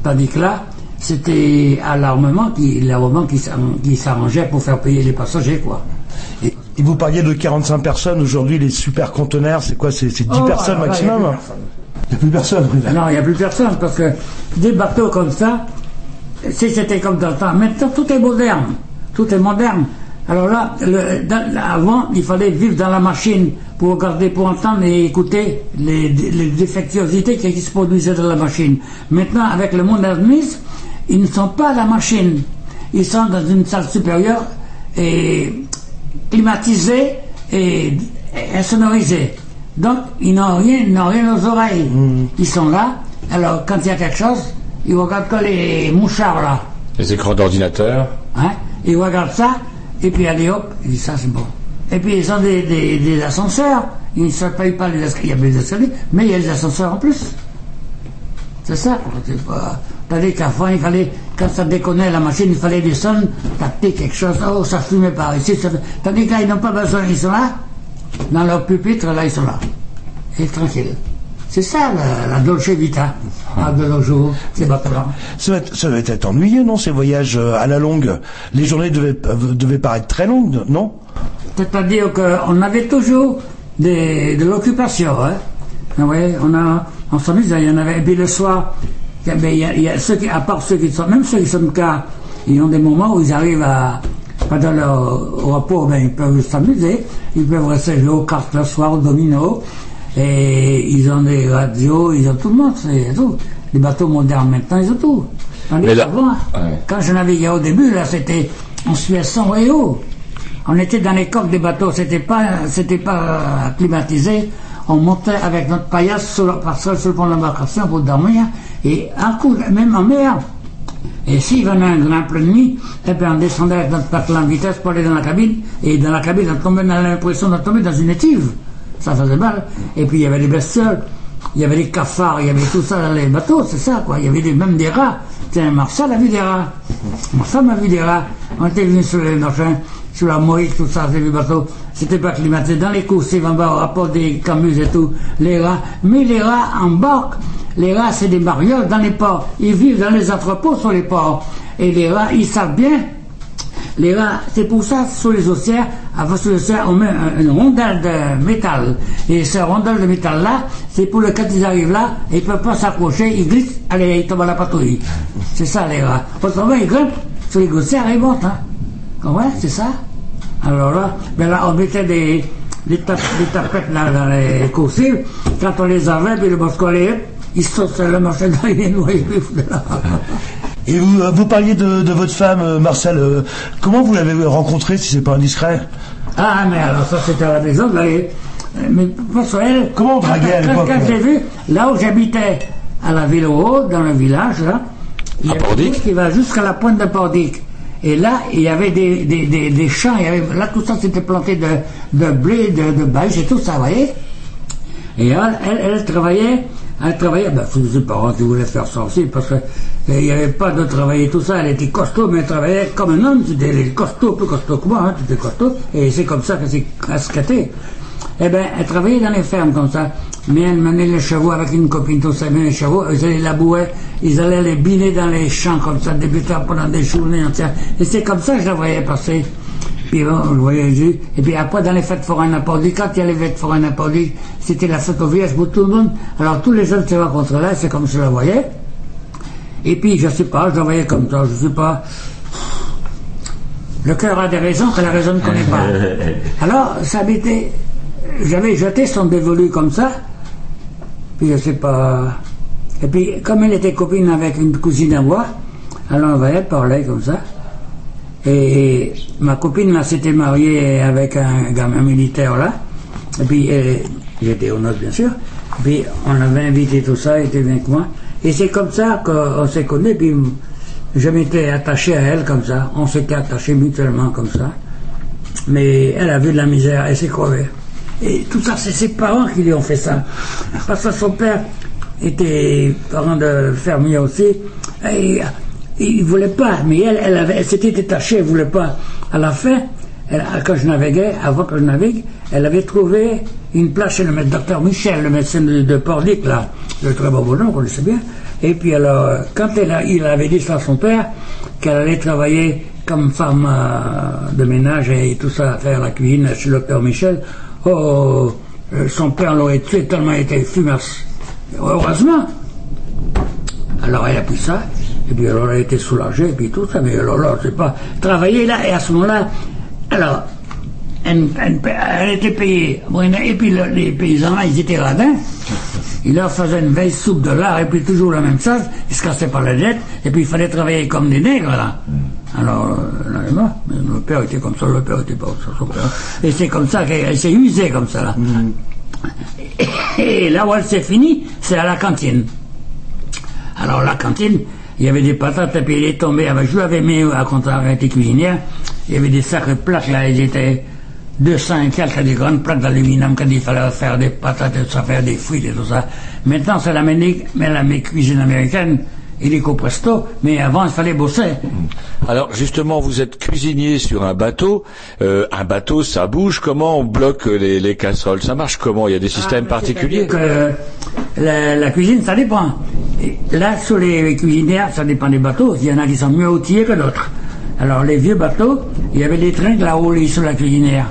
Tandis que là, c'était à l'armement qui, l'armement qui, qui s'arrangeait pour faire payer les passagers, quoi. Et, et vous parliez de 45 personnes, aujourd'hui les super conteneurs, c'est quoi? C'est c'est 10 Oh, personnes alors maximum? Il n'y a plus personne. Non, il n'y a plus personne parce que des bateaux comme ça, si c'était comme dans le temps, maintenant tout est moderne, tout est moderne. Alors là, le- dans- avant, il fallait vivre dans la machine pour regarder, pour entendre et écouter les, les défectuosités qui se produisaient dans la machine. Maintenant, avec le modernisme, ils ne sont pas à la machine. Ils sont dans une salle supérieure et climatisée et, et insonorisée. Donc, ils n'ont rien, ils n'ont rien aux oreilles. Ils sont là. Alors, quand il y a quelque chose, ils regardent que les mouchards là. Les écrans d'ordinateur. Hein? Ils regardent ça, et puis allez hop, ils disent ça c'est bon. Et puis ils ont des, des, ascenseurs, ils ne se payent pas les escaliers, il y a des escaliers, mais il y a des ascenseurs en plus. C'est ça. Tandis qu'avant, il fallait, quand ça déconnait la machine, il fallait descendre, taper quelque chose, oh, ça fumait par ici. Ça... Tandis que là, ils n'ont pas besoin, ils sont là, dans leur pupitre, là, ils sont là. Et tranquille. C'est ça, la, la Dolce Vita, ah, de nos jours, ces bateaux-là. Ça, va être- ça devait être ennuyeux, non, ces voyages euh, à la longue? Les journées devaient, euh, devaient paraître très longues, non? C'est-à-dire qu'on avait toujours des, de l'occupation. Hein. Ah ouais, on, a, on s'amusait, il y en avait. Et puis le soir, il y a- il y a, il y a ceux qui, à part ceux qui sont, même ceux qui sont cas, ils ont des moments où ils arrivent à, pendant leur repos, ben, ils peuvent s'amuser, ils peuvent rester jouer aux cartes le soir, au domino, et ils ont des radios, ils ont tout le monde, c'est tout. Les bateaux modernes maintenant, ils ont tout. Tandis Mais là- quand je naviguais au début, là, c'était, on suivait son et haut. On était dans les coques des bateaux, c'était pas, c'était pas euh, climatisé. On montait avec notre paillasse sur que sur le pont d'embarcation pour dormir, et un coup, même en mer. Et s'il venait un grand plein de nuit, eh bien, on descendait avec notre patelin en vitesse pour aller dans la cabine, et dans la cabine, on tombait, l'impression de tomber dans une étive. Ça faisait mal. Et puis, il y avait des bestioles, il y avait des cafards, il y avait tout ça dans les bateaux, c'est ça, quoi. Il y avait même des rats. Tiens, Marcel a vu des rats. Marcel a vu des rats. On était venus sur les machins, sur la Moïse, tout ça, ces vieux bateaux. C'était pas climatisé. Dans les coursives en bas, au rapport des camus et tout, les rats. Mais les rats embarquent. Les rats, c'est des marioles dans les ports. Ils vivent dans les entrepôts sur les ports. Et les rats, ils savent bien les rats, c'est pour ça, sur les océans, avant sur les on met un- une rondelle de métal. Et cette rondelle de métal-là, c'est pour le quand ils arrivent là, ils ne peuvent pas s'accrocher, ils glissent, allez, ils tombent à la patrouille. C'est ça, les rats. Autrement, ils grimpent sur les gouttières et ils montent, hein. Ouais, c'est ça? Alors là, ben on mettait des, des, tap- des tapettes dans les coursives. Quand on les avait, puis le boscolet, ils sautent sur le marché dans les noix, ils de là. Et vous, euh, vous parliez de, de votre femme, euh, Marcel. euh, comment vous l'avez rencontrée, si c'est pas indiscret Ah, mais alors ça, c'était à la maison. Là, et- mais parce elle. Comment on draguait à quand, l'époque, quand là j'ai vu, là où j'habitais, à la ville haut, dans le village, là, il y a une qui va jusqu'à la pointe de Pordic. Et là, il y avait des, des, des, des champs, il y avait, là, tout ça, c'était planté de, de blé, de, de et tout ça, vous voyez et elle, elle, elle travaillait, elle travaillait, ben, c'est ses parents qui voulaient faire ça aussi, parce que euh, n'y avait pas de travailler tout ça, elle était costaud, mais elle travaillait comme un homme, c'était costaud, plus costaud que moi, hein, costaud, et c'est comme ça qu'elle s'est casquetée. Eh ben, elle travaillait dans les fermes comme ça, mais elle menait les chevaux avec une copine, tout ça, menait les chevaux, elle faisait les labouets, ils allaient les biner dans les champs comme ça, débutant pendant des journées entières. Et c'est comme ça que je la voyais passer. Puis bon, Jésus. Et puis après, dans les fêtes foraines à Pordy, quand il y a les fêtes foraines à Pordy, c'était la fête aux vierges pour tout le monde. Alors tous les jeunes se rencontraient là, c'est comme je la voyais. Et puis, je sais pas, je la voyais comme ça, je sais pas. Le cœur a des raisons que la raison ne connaît pas. Alors, ça m'était. J'avais jeté son dévolu comme ça, puis je sais pas. Et puis, comme elle était copine avec une cousine à moi, alors on voyait parler comme ça. Et ma copine là s'était mariée avec un gamin militaire là. Et puis, j'étais au noces bien sûr. Et puis, on avait invité tout ça, elle était avec moi. Et c'est comme ça qu'on s'est connus. Puis, je m'étais attaché à elle comme ça. On s'était attachés mutuellement comme ça. Mais elle a vu de la misère, elle s'est crevée. Et tout ça, c'est ses parents qui lui ont fait ça. Parce que son père était parent de fermier aussi. Et il voulait pas, mais elle, elle, s'était détachée, elle voulait pas. À la fin, quand je naviguais, avant que je navigue, elle avait trouvé une place chez le docteur Michel, le médecin de, de Pordic, là, le très beau bonhomme, on connaissait bien. Et puis alors, quand elle a- il avait dit ça à son père, qu'elle allait travailler comme femme euh, de ménage et tout ça, faire la cuisine chez le docteur Michel, oh, euh, son père l'aurait tué tellement il était fumasse. Heureusement, alors elle a pris ça, et puis alors elle a été soulagée, et puis tout ça, mais alors là, c'est pas. Travailler là, et à ce moment-là, alors, elle, elle- elle était payée. Et puis le- les paysans là, ils étaient radins. Ils leur faisaient une veille soupe de lard, et puis toujours la même chose, ils se cassaient pas la tête, et puis il fallait travailler comme des nègres là. Alors, euh, là, là, le père était comme ça, le père était pas comme ça, son père. Et c'est comme ça qu'elle elle s'est usée comme ça là. Et là où elle s'est finie, c'est à la cantine. Alors la cantine, il y avait des patates et puis il est tombé. Avec, je lui avais mis à quand elle était cuisinière, il y avait des sacrées plaques là, ils étaient 200 et quelques des grandes plaques d'aluminium quand il fallait faire des patates et ça, faire des frites et tout ça. Maintenant c'est la, cuisine américaine, il est presto, mais avant il fallait bosser. Alors justement, vous êtes cuisinier sur un bateau. Euh, un bateau, ça bouge. Comment on bloque les, les casseroles? Ça marche comment? Il y a des systèmes particuliers? Que la, la cuisine, ça dépend. Là, sur les cuisinières, ça dépend des bateaux. Il y en a qui sont mieux outillés que d'autres. Alors, les vieux bateaux, il y avait des trains de la roulis sur la cuisinière.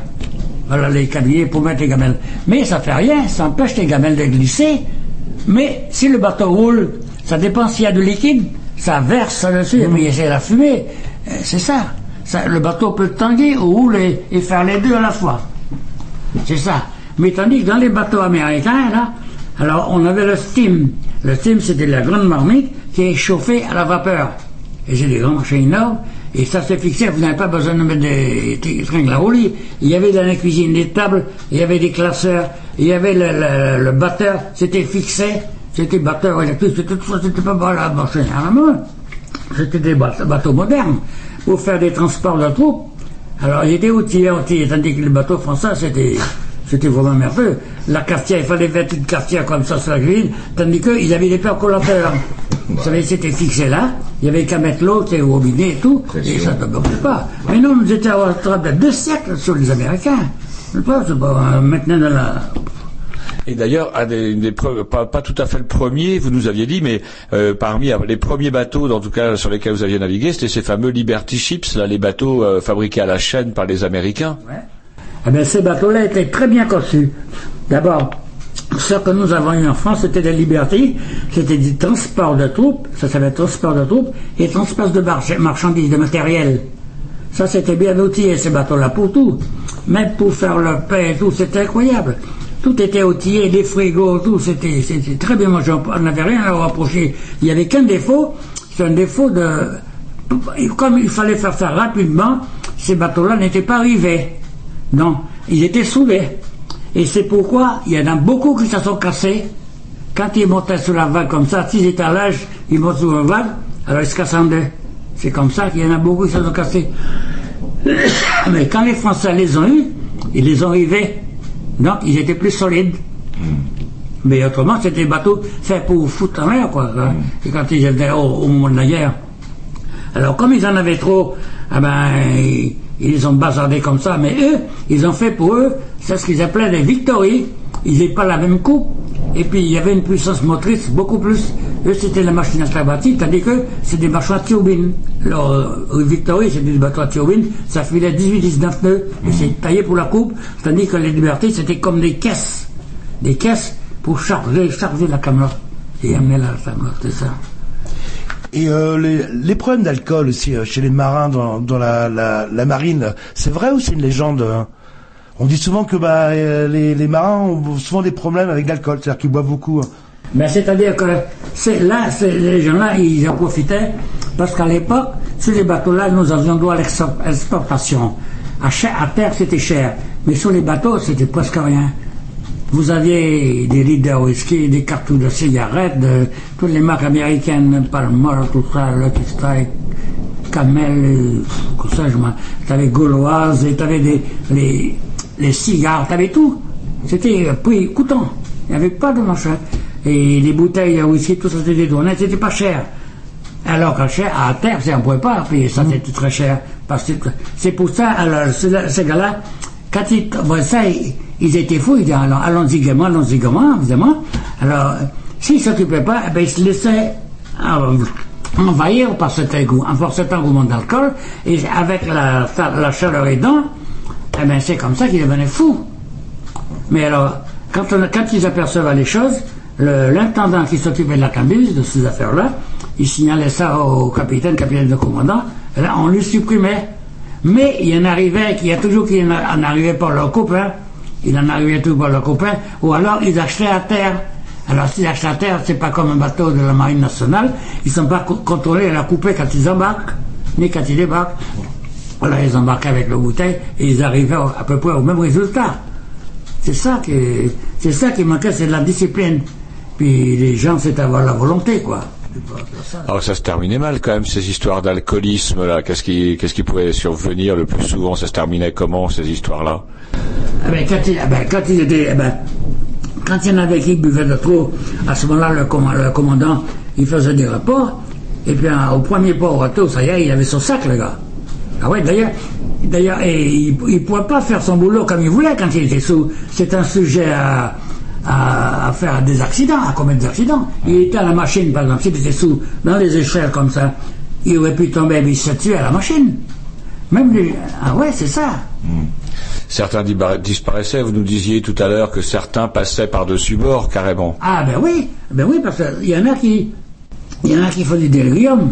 Voilà, les cavaliers pour mettre les gamelles. Mais ça fait rien, ça empêche les gamelles de glisser. Mais si le bateau roule, ça dépend s'il y a du liquide, ça verse dessus, et puis c'est la fumée. Euh, C'est ça. ça. Le bateau peut tanguer ou rouler et faire les deux à la fois. C'est ça. Mais tandis que dans les bateaux américains, là, alors on avait le steam. Le steam, c'était la grande marmite qui est chauffée à la vapeur. Et j'ai des grands machins énormes. Et ça s'est fixé, vous n'avez pas besoin de mettre des tringles à roulis. Il y avait dans la cuisine des tables, il y avait des classeurs, il y avait le, le- le batteur, c'était fixé, c'était batteur électrique, c'était tout ça, c'était pas par la machine à la main. C'était des bateaux, bateaux modernes pour faire des transports de troupes. Alors, il était outillé, outillé, tandis que les bateaux français, c'était, c'était vraiment merveilleux. La cafetière, il fallait mettre une cafetière comme ça sur la grille, tandis qu'ils avaient des percolateurs. Vous savez, c'était fixé là, il y avait qu'à mettre l'eau, sais, au robinet et tout, et ça ne bloquait pas. Mais nous, nous étions en train de deux siècles sur les Américains. C'est pas, euh, maintenant dans la, Et d'ailleurs, pas, tout à fait le premier, vous nous aviez dit, mais euh, parmi les premiers bateaux, en tout cas sur lesquels vous aviez navigué, c'était ces fameux Liberty Ships, là, les bateaux euh, fabriqués à la chaîne par les Américains. Eh ces bateaux-là étaient très bien conçus. D'abord, ce que nous avons eu en France, c'était des libertés, c'était du transport de troupes, ça s'appelait transport de troupes, et transport de march- marchandises, de matériel. Ça, c'était bien outillé, ces bateaux-là, pour tout. Même pour faire le pain et tout, c'était incroyable. Tout était outillé, des frigos, tout, c'était très bien. Moi, on n'avait rien à reprocher. Il n'y avait qu'un défaut, c'est un défaut de... Comme il fallait faire ça rapidement, ces bateaux-là n'étaient pas arrivés. Non, ils étaient soulés. Et c'est pourquoi il y en a beaucoup qui se sont cassés. Quand ils montaient sur la vague comme ça, six étalages, ils montent sur la vague, alors ils se cassent en deux. C'est comme ça qu'il y en a beaucoup qui se sont cassés. Mais quand les Français les ont eus, ils les ont rivés. Donc ils étaient plus solides. Mais autrement, c'était des bateaux faits pour foutre en mer, quoi. hein. Et quand ils étaient au, au moment de la guerre. Alors, comme ils en avaient trop, ah ben, ils, ont bazardés comme ça. Mais eux, ils ont fait pour eux, c'est ce qu'ils appelaient des victories. Ils n'avaient pas la même coupe. Et puis il y avait une puissance motrice beaucoup plus. Eux, c'était la machine à travailler, tandis que c'est des bateaux à turbine. Alors, euh, Victory, c'était des bateaux à turbine, ça filait 18-19 nœuds, et c'est taillé pour la coupe, tandis que les Libertés, c'était comme des caisses. Des caisses pour charger, charger la caméra. Et amener la caméra, c'est ça. Et euh, les, les problèmes d'alcool aussi euh, chez les marins dans, dans la, la, la marine, c'est vrai ou c'est une légende hein? On dit souvent que bah, euh, les, marins ont souvent des problèmes avec l'alcool, c'est-à-dire qu'ils boivent beaucoup. hein. Ben, c'est-à-dire que là, les gens-là, ils en profitaient parce qu'à l'époque, sur les bateaux-là, nous avions droit à l'expor- l'exportation. À, à terre, c'était cher, mais sur les bateaux, c'était presque rien. Vous aviez des litres de whisky, des cartouches de cigarettes, toutes les marques américaines, Palmer, tout ça, Lucky Strike, Camel, tout ça, je m'en... T'avais Gauloise, et t'avais des, les, les cigares, t'avais tout. C'était euh, prix coûtant. Il n'y avait pas de machin. Et les bouteilles de whisky, tout ça, c'était détourné, c'était pas cher. Alors qu'à cher, à terre, c'est- on ne pouvait pas payer ça, c'était très cher. Parce que c'est pour ça, alors, ce- ces gars-là, quand ils, bon, ça, ils, ils étaient fous, ils disaient, allons- allons-y gaiement, allons-y gaiement, évidemment. Alors, euh, s'ils ne s'occupaient pas, eh ben, ils se laissaient euh, envahir par cet égout, par cet engouement d'alcool, et avec la, la chaleur aidant, eh ben, c'est comme ça qu'ils devenaient fous. Mais alors, quand, ils apercevaient les choses, le- l'intendant qui s'occupait de la cambuse, de ces affaires-là, il signalait ça au capitaine, capitaine de commandant, et là, on lui supprimait. Mais il en arrivait, qu'il y a toujours qui en arrivait par leurs copains, il en arrivait toujours par leurs copains, ou alors ils achetaient à terre. Alors s'ils achetaient à terre, c'est pas comme un bateau de la marine nationale, ils sont pas co- contrôlés à la couper quand ils embarquent, ni quand ils débarquent. Voilà, ils embarquaient avec leur bouteille et ils arrivaient à peu près au même résultat. C'est ça qui, c'est ça qui manquait, c'est de la discipline. Puis les gens, c'est avoir la volonté, quoi. Alors ça se terminait mal quand même ces histoires d'alcoolisme là. Qu'est-ce qui qu'est-ce qui pouvait survenir le plus souvent? Ça se terminait comment ces histoires là Ah ben, quand, il, ah ben, quand il était, ah ben, quand il y en avait qui buvaient de trop, à ce moment-là, le, comm- le commandant, il faisait des rapports, et puis hein, au premier port au retour, ça y est, il avait son sac, le gars. Ah ouais, d'ailleurs, d'ailleurs, et il ne pouvait pas faire son boulot comme il voulait quand il était sous. C'est un sujet à, à, à faire des accidents, à commettre des accidents. Il était à la machine, par exemple, s'il était sous, dans les échelles comme ça, il aurait pu tomber et il se tuer à la machine. Même les... Ah ouais, c'est ça. Certains diba- disparaissaient. Vous nous disiez tout à l'heure que certains passaient par-dessus bord carrément. Ah ben oui, ben oui, parce qu'il y en a qui, il y en a qui font du délirium.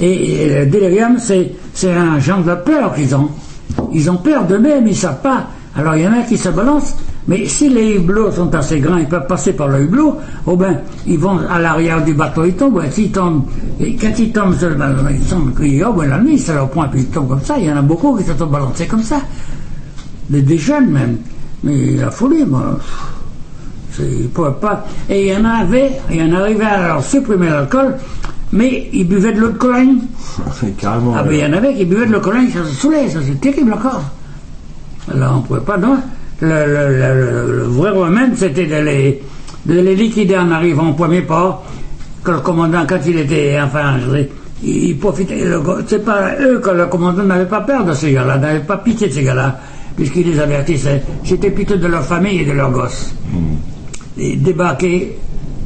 Et, et le délirium, c'est, un genre de peur qu'ils ont. Ils ont peur d'eux-mêmes, ils ne savent pas. Alors il y en a qui se balancent. Mais si les hublots sont assez grands, ils peuvent passer par le hublot, oh ben, ils vont à l'arrière du bateau, ils tombent. Et tombent, quand ils tombent sur le bateau, ils tombent, ils- oh ben la nuit, ça leur point, puis ils tombent comme ça. Il y en a beaucoup qui se sont balancés comme ça. Des, jeunes même. Mais la folie, moi. Ils ne pouvaient pas. Et il y en avait, il y en arrivait à leur supprimer l'alcool, mais ils buvaient de l'eau de Cologne. Carrément. Ah, ben il y en avait qui buvaient de l'eau de Cologne, ça se saoulait, ça c'est terrible encore. Alors on ne pouvait pas, non. Le, le- le- le- le vrai remède, c'était de les, de les liquider en arrivant au premier port, que le commandant, quand il était, enfin, je il, il profitait, c'est pas eux que le commandant n'avait pas peur de ces gars-là, n'avait pas pitié de ces gars-là, puisqu'il les avertissait. C'était plutôt de leur famille et de leurs gosses et débarquer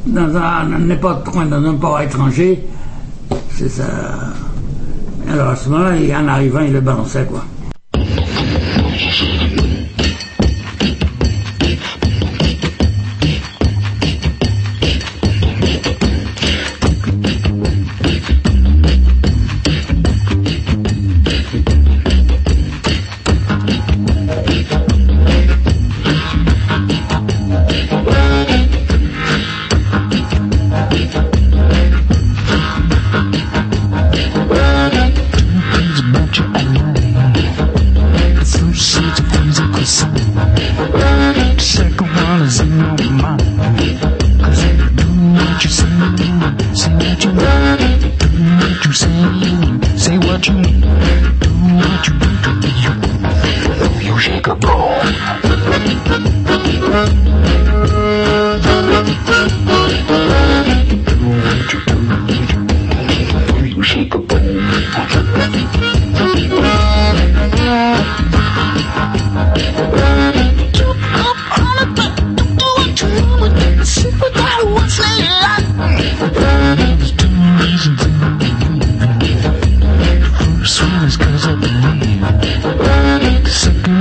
dans un n'importe quoi dans un port étranger, c'est ça. Alors à ce moment-là, en arrivant, il le balançait quoi.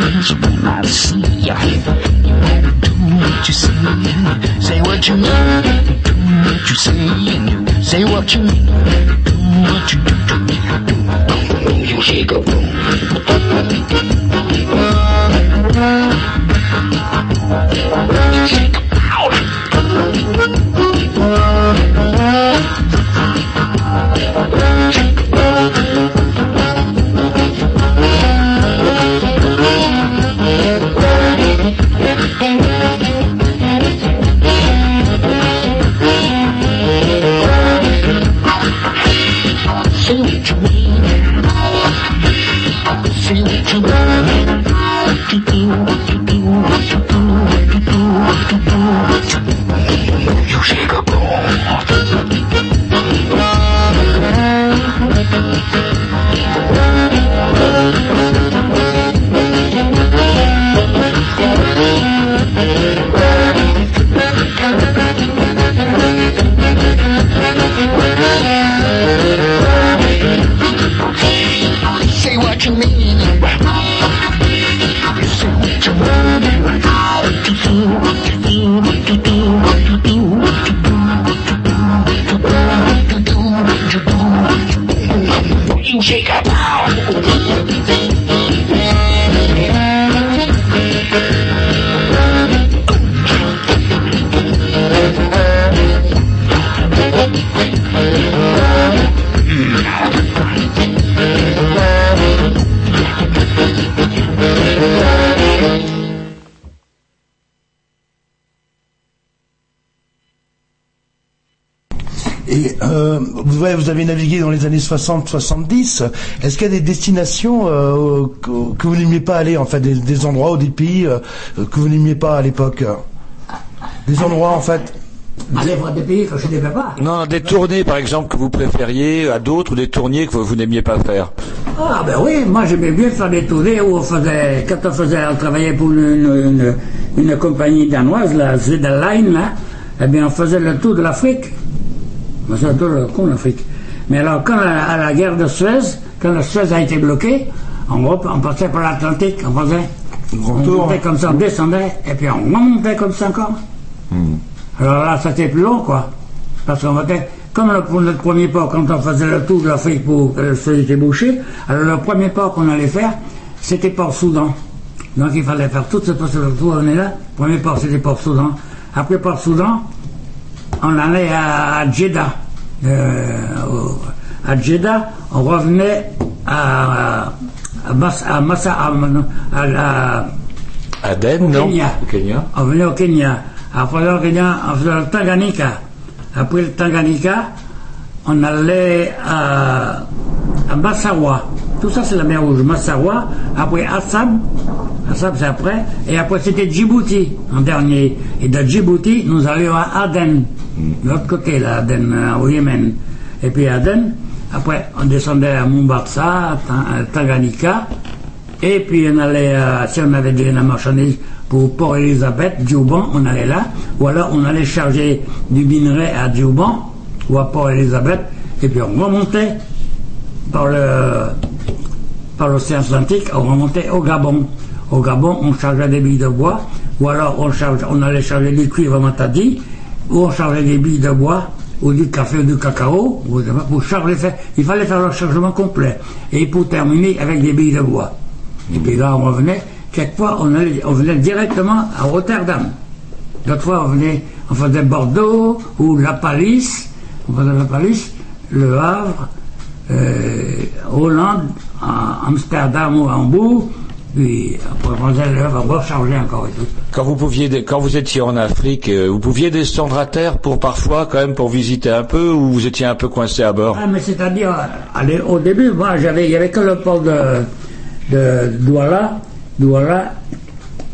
Suckers when I see. You do what you you say what you mean. Do what you say and say what you mean. Do what you do, do, do, do. You shake a boom. Shake a avez navigué dans les années 60-70. Est-ce qu'il y a des destinations euh, que, que vous n'aimiez pas aller, en fait, des, des endroits ou des pays euh, que vous n'aimiez pas à l'époque? Des endroits, en fait? Aller voir des pays que je n'aimais pas. Non, des tournées par exemple que vous préfériez à d'autres ou des tournées que vous, vous n'aimiez pas faire? Ah ben oui, moi j'aimais bien faire des tournées où on faisait, quand on faisait, on travaillait pour une, une, une compagnie danoise, la Line, là, eh bien on faisait le tour de l'Afrique. On faisait le tour de con l'Afrique. Mais alors quand la- à la guerre de Suez, quand la Suez a été bloquée, on, rep- on passait par l'Atlantique, on faisait, on tour, montait comme ça, on descendait, et puis on remontait comme ça encore. Alors là, c'était plus long, quoi. Parce qu'on était, comme le, pour notre premier port, quand on faisait le tour de l'Afrique pour que le feu était bouché, alors le premier port qu'on allait faire, c'était Port-Soudan. Donc il fallait faire toute cette tour, on est là. Premier port, c'était Port-Soudan. Après Port-Soudan, on allait à, à Jeddah. Euh, à Jeddah, on revenait à, à, Mas- à Massa, à, Aden, au non Kenya. Au Kenya. On venait au Kenya. Après le Kenya, on faisait le Tanganyika. Après le Tanganyika, on allait à, à Massawa. Tout ça, c'est la mer Rouge. Massawa. Après Assab. C'est après. Et après, c'était Djibouti, en dernier. Et de Djibouti, nous allions à Aden. De l'autre côté, là, Aden, euh, au Yémen. Et puis Aden. Après, on descendait à Mombasa, à Tanganyika. Et puis on allait, euh, si on avait de la marchandise pour Port Elizabeth, Djouban, on allait là. Ou alors on allait charger du minerai à Djouban ou à Port Elizabeth. Et puis on remontait par le par l'océan Atlantique, on remontait au Gabon. Au Gabon, on chargeait des billes de bois, ou alors on, charge, on allait charger du cuivre matadi, ou on chargeait des billes de bois, ou du café ou du cacao, pour charger, il fallait faire le chargement complet. Et pour terminer avec des billes de bois. Et puis là, on revenait, quelquefois, on, allait, on venait directement à Rotterdam. D'autres fois, on venait, on faisait Bordeaux, ou La Palisse, on faisait La Palisse, Le Havre, euh, Hollande, à Amsterdam ou à Hambourg, puis après on on rechargeait encore et tout. Quand vous pouviez, quand vous étiez en Afrique, euh, vous pouviez descendre à terre pour parfois quand même pour visiter un peu ou vous étiez un peu coincé à bord? Ah, mais c'est-à-dire, au début, moi, j'avais, il n'y avait que le port de, de Douala, Douala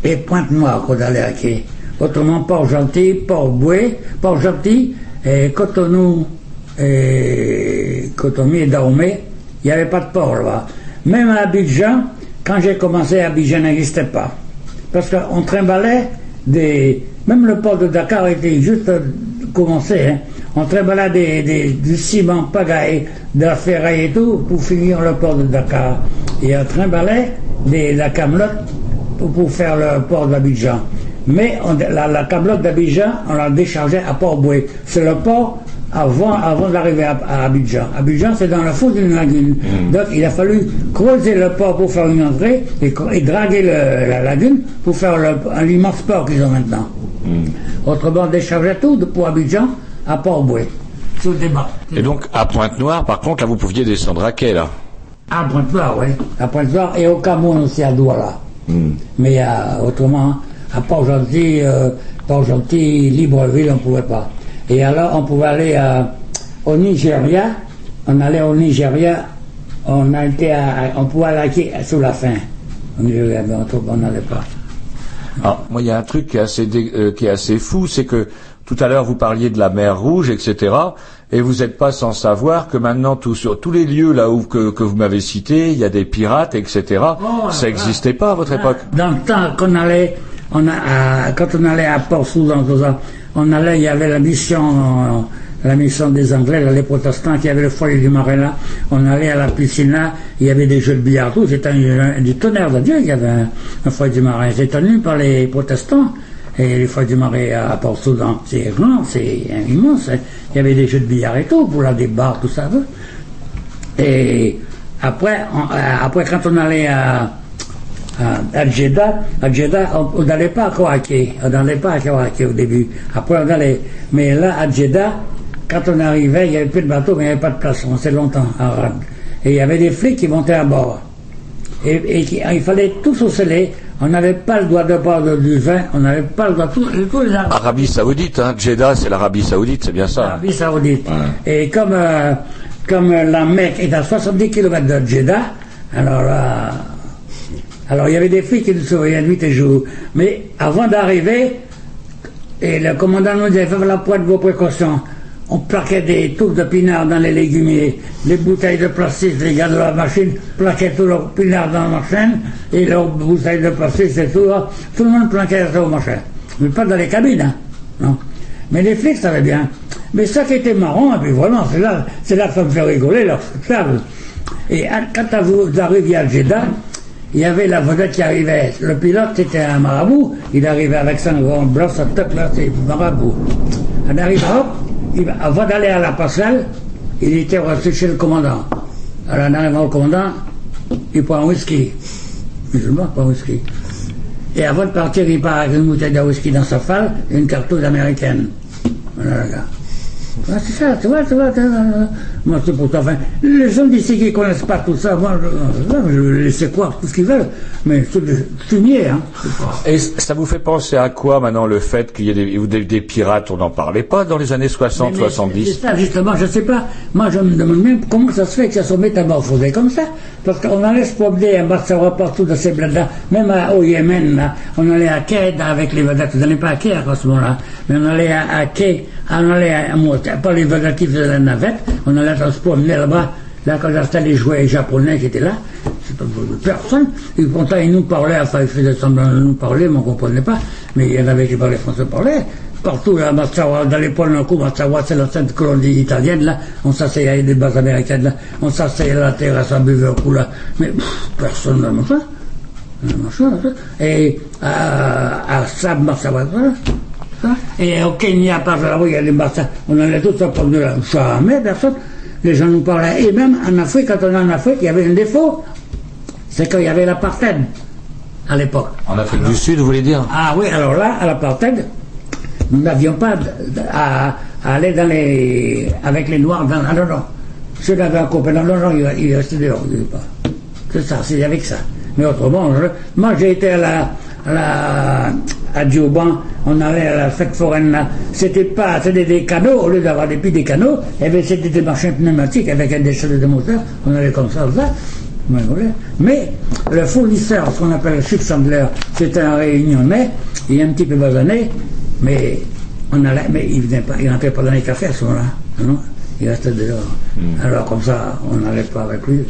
et Pointe-Noire qu'on allait à quai. Autrement, Port-Gentil, Port-Boué, Port-Gentil, et Cotonou, et Cotonou et Dahomey, il n'y avait pas de port là-bas. Même à Abidjan, quand j'ai commencé, Abidjan n'existait pas. Parce qu'on trimballait des. Même le port de Dakar était juste commençait. Hein. On trimballait des, des- du ciment pagaille, de la ferraille et tout, pour finir le port de Dakar. Et on trimballait des, la camelote pour, faire le port d'Abidjan. Mais on- la, la d'Abidjan, on la déchargeait à Port-Boué. C'est le port avant, avant d'arriver à, à Abidjan. Abidjan, c'est dans le fond d'une lagune. Donc, il a fallu creuser le port pour faire une entrée et, draguer le- la lagune pour faire le- un immense port qu'ils ont maintenant. Autrement, on déchargeait tout de- pour Abidjan à Port-Boué. Le débat. Et donc, à Pointe-Noire, par contre, là, vous pouviez descendre à quai, là À Pointe-Noire, oui. À Pointe-Noire et au Cameroun aussi, à Douala. Mais euh, autrement, à Port-Gentil, euh, Port-Gentil, Libreville, on ne pouvait pas. Et alors, on pouvait aller à- au Nigeria. On allait au Nigeria. On, a été à- on pouvait aller à sous la fin. Au Nigeria, mais on n'allait pas. Alors, moi, il y a un truc qui est assez, dé- euh, qui est assez fou, c'est que tout à l'heure, vous parliez de la mer Rouge, etc. Et vous n'êtes pas sans savoir que maintenant, tout, sur tous les lieux là où que, que vous m'avez cités, il y a des pirates, etc. Oh, Ça n'existait pas à votre époque. Dans le temps qu'on allait, on a, quand on allait à Port-Soudan, on allait, il y avait la mission, euh, la mission des Anglais, les protestants, qui avaient le foyer du marin là. On allait à la piscine là, il y avait des jeux de billard, tout. C'était du tonnerre de Dieu, il y avait un, foyer du marin. C'est tenu par les protestants. Et les foyers du marais à Port-Soudan, c'est grand, c'est immense. hein. Il y avait des jeux de billard et tout, pour là, des bars, tout ça. Et après, euh, après quand on allait à, à, à Jeddah, à Jeddah, on n'allait pas à Kouaké, on n'allait pas à Kouaké au début. Après, on allait. Mais là, à Jeddah, quand on arrivait, il n'y avait plus de bateau, mais il n'y avait pas de place. On restait longtemps à Rad. Et il y avait des flics qui montaient à bord. Et, il fallait tout sceller. On n'avait pas le droit de boire de- du vin, on n'avait pas le droit. Les Arabes. Arabie Saoudite, hein, Jeddah, c'est l'Arabie Saoudite, c'est bien ça. Arabie Saoudite. Et comme, euh, comme euh, la Mecque est à 70 km de Jeddah, alors là, alors il y avait des filles qui nous surveillaient nuit et jour. Mais avant d'arriver, et le commandant nous disait, faites la pointe de vos précautions. On plaquait des touffes de pinards dans les légumiers, les bouteilles de plastique, les gars de la machine plaquaient tous leurs pinards dans la machine, et leurs bouteilles de plastique, c'est tout. là. Tout le monde plaquait ça au machin. Mais pas dans les cabines, hein. Non. Mais les flics savaient bien. Mais ça qui était marrant, et puis vraiment, c'est là, là que ça me fait rigoler, leur. Et quand vous arriviez à Jeddah, il y avait la vedette qui arrivait. Le pilote, c'était un marabout. Il arrivait avec son grand blanc, sa tête là, c'est marabout. On arrive, avant d'aller à la passerelle, il était resté chez le commandant. Alors, en arrivant au commandant, il prend un whisky. Musulman, pas un whisky. Et avant de partir, il part avec une bouteille de whisky dans sa falle et une cartouche américaine. Voilà, gars. Ah, c'est ça, tu vois, tu vois, Moi, c'est pour ça. Enfin, les gens d'ici qui ne connaissent pas tout ça, moi, je, je vais laisser croire tout ce qu'ils veulent. Mais c'est des hein. Et ça vous fait penser à quoi maintenant le fait qu'il y ait des, des- des pirates On n'en parlait pas dans les années 60, Mais- mais 70 C'est ça, justement, je sais pas. Moi, je me demande même comment ça se fait que ça soit métamorphosé comme ça. Parce qu'on allait se promener à Massawa partout dans ces bleds-là. Même à- au Yémen, là. On allait à Quai avec les vedettes. Vous n'allez pas à Quai à ce moment-là. Mais on allait à, à Quai, on allait à, à pas les vedettes faisaient la navette. On allait se promener là-bas. Là, quand j'installais les jouets japonais qui étaient là, personne. Et pourtant, ils nous parlaient, enfin, ils faisaient semblant de nous parler, mais on ne comprenait pas. Mais il y en avait qui parlaient français, parlaient. Partout, là, à Massawa, dans les points d'un coup, Massawa, c'est la sainte colonie italienne, là. On s'asseyait avec des bases américaines, là. On s'asseyait à la terrasse, à buvait un coup, là. Mais personne. Machin, ça. Et à, à Sab, Massawa. Et au Kenya, par là, il y a des Massa. On allait tous se promener là. Jamais personne. Les gens nous parlaient. Et même en Afrique, quand on est en Afrique, il y avait un défaut. C'est qu'il y avait l'apartheid à l'époque. En Afrique du Sud, vous voulez dire? Ah oui, alors là, à l'apartheid, nous n'avions pas à, à aller dans les, avec les Noirs dans. Ah non, non. Ceux qui avaient un copain, non, non, non, il, il restait dehors, il disait pas. C'est ça, c'est avec ça. Mais autrement, je- moi j'ai été à la, à la, à Dioban, on allait à la fête foraine là. C'était pas, c'était des canaux, au lieu d'avoir des puis des canaux, eh bien c'était des machins pneumatiques avec un déchet de moteur, on allait comme ça. Mais le fournisseur, ce qu'on appelle le chef Chandler, c'était un réunionnais, il est un petit peu basané, mais on allait, mais il venait pas, il rentrait pas dans les cafés à ce moment-là, Il restait dehors. Alors comme ça, on n'allait pas avec lui.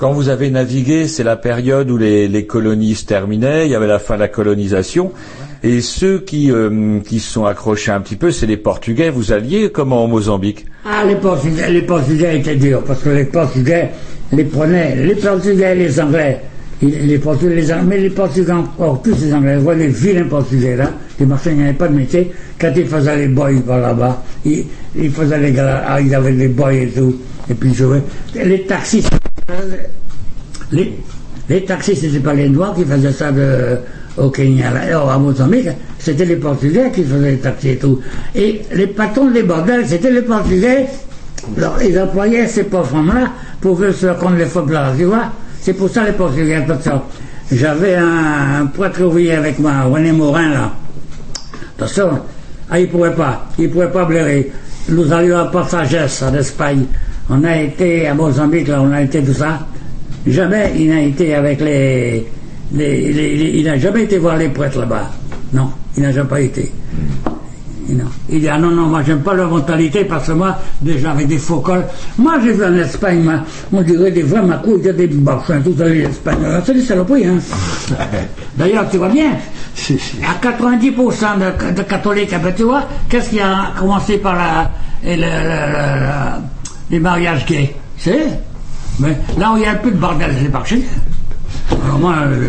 Quand vous avez navigué, c'est la période où les, les colonies se terminaient, il y avait la fin de la colonisation. Et ceux qui, euh, qui sont accrochés un petit peu, c'est les Portugais. Vous alliez comment au Mozambique? Ah, les Portugais, les Portugais étaient durs, parce que les Portugais les prenaient, les Portugais et les Anglais, les Portugais, les Anglais, mais les Portugais encore plus les Anglais, vous voyez les vilains Portugais là, les marchands, avait pas de métier, quand ils faisaient les boys par là-bas, ils, ils faisaient les gars, ah, ils avaient les boys et tout, et puis ils jouaient. Les taxis, les, les taxis, c'était pas les Noirs qui faisaient ça au Kenya, et à Mozambique, c'était les Portugais qui faisaient les taxis et tout. Et les patrons des bordels, c'était les Portugais. Alors, ils employaient ces pauvres femmes-là pour que se contre les fautes là, tu vois. C'est pour ça les Portugais, attention. J'avais un, un prêtre ouvrier avec moi, René Morin, là. Attention, ah, il ne pouvait pas, il pouvait pas blairer. Nous allions à Passages, en Espagne. On a été à Mozambique, là, on a été tout ça. Jamais il n'a été avec les. les- les- les- il n'a jamais été voir les prêtres là-bas. Non, il n'a jamais pas été. Non. Il dit, ah non, non, moi j'aime pas leur mentalité parce que moi, déjà avec des faux cols, moi j'ai vu en Espagne, moi, on dirait des vrais macous, il y a des barchins, tout ça, les Espagnols, c'est des saloperies, hein. D'ailleurs, tu vois bien, à 90% de, de catholiques, ah ben, tu vois, qu'est-ce qui a commencé par la, le- les mariages gays C'est mais là où il y a un peu de bordel, c'est par chez Alors moi, euh.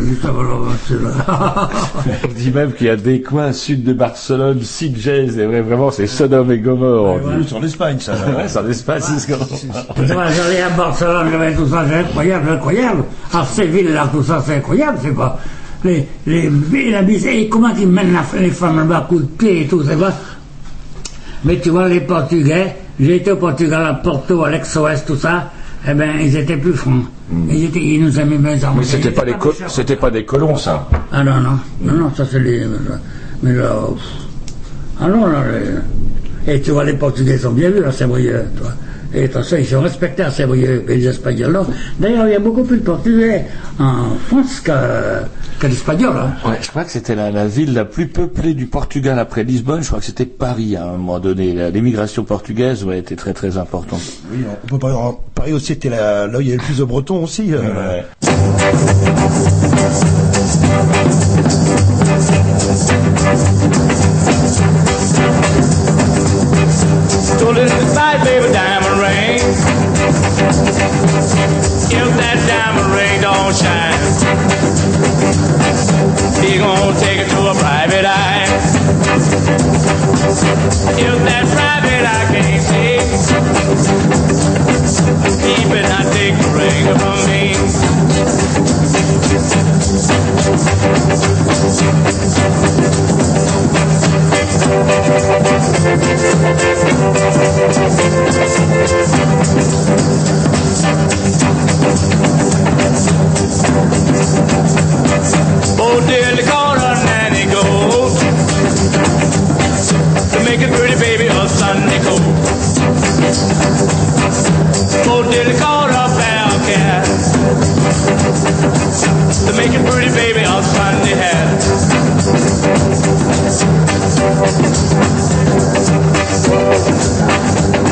On dit même qu'il y a des coins sud de Barcelone, Sitges, et vrai- vraiment c'est Sodome et Gomorre. C'est en Espagne, ça. Ouais, c'est en Espagne, c'est ce qu'on- vois, j'allais à Barcelone, j'avais tout ça, c'est incroyable, c'est incroyable. À Séville, là, tout ça, c'est incroyable, c'est pas. Les, les, la et comment ils mènent la- les femmes là-bas, à coups de pied et tout, c'est pas. Mais tu vois, les Portugais, j'ai été au Portugal, à Porto, à l'Ex-Ouest, tout ça, eh ben, ils étaient plus francs. Ils, étaient, ils nous aimaient bien Mais c'était pas, c'était pas des colons, ça. Ah non, non, non, non, ça c'est les. Mais là. pff. Ah non, là. les- Et tu vois, les Portugais sont bien vus à Saint-Brieuc, toi. Et attention, ils sont respectés et les Espagnols. D'ailleurs, il y a beaucoup plus de Portugais en France qu'à qu'à l'Espagnol, hein. Ouais, je crois que c'était la, la ville la plus peuplée du Portugal après Lisbonne. Je crois que c'était Paris à un moment donné. L'émigration portugaise ouais, était très très importante. Oui, on peut pas. Paris aussi était là où il y avait le plus de Bretons aussi. euh. Baby, gonna take it to a private eye. If that private eye can't see, he better not take the ring from me. Oh, dear, they call her nanny goat to make a pretty baby a Sunday coat. Oh, dear, they call her bell cat to make a pretty baby a Sunday hat.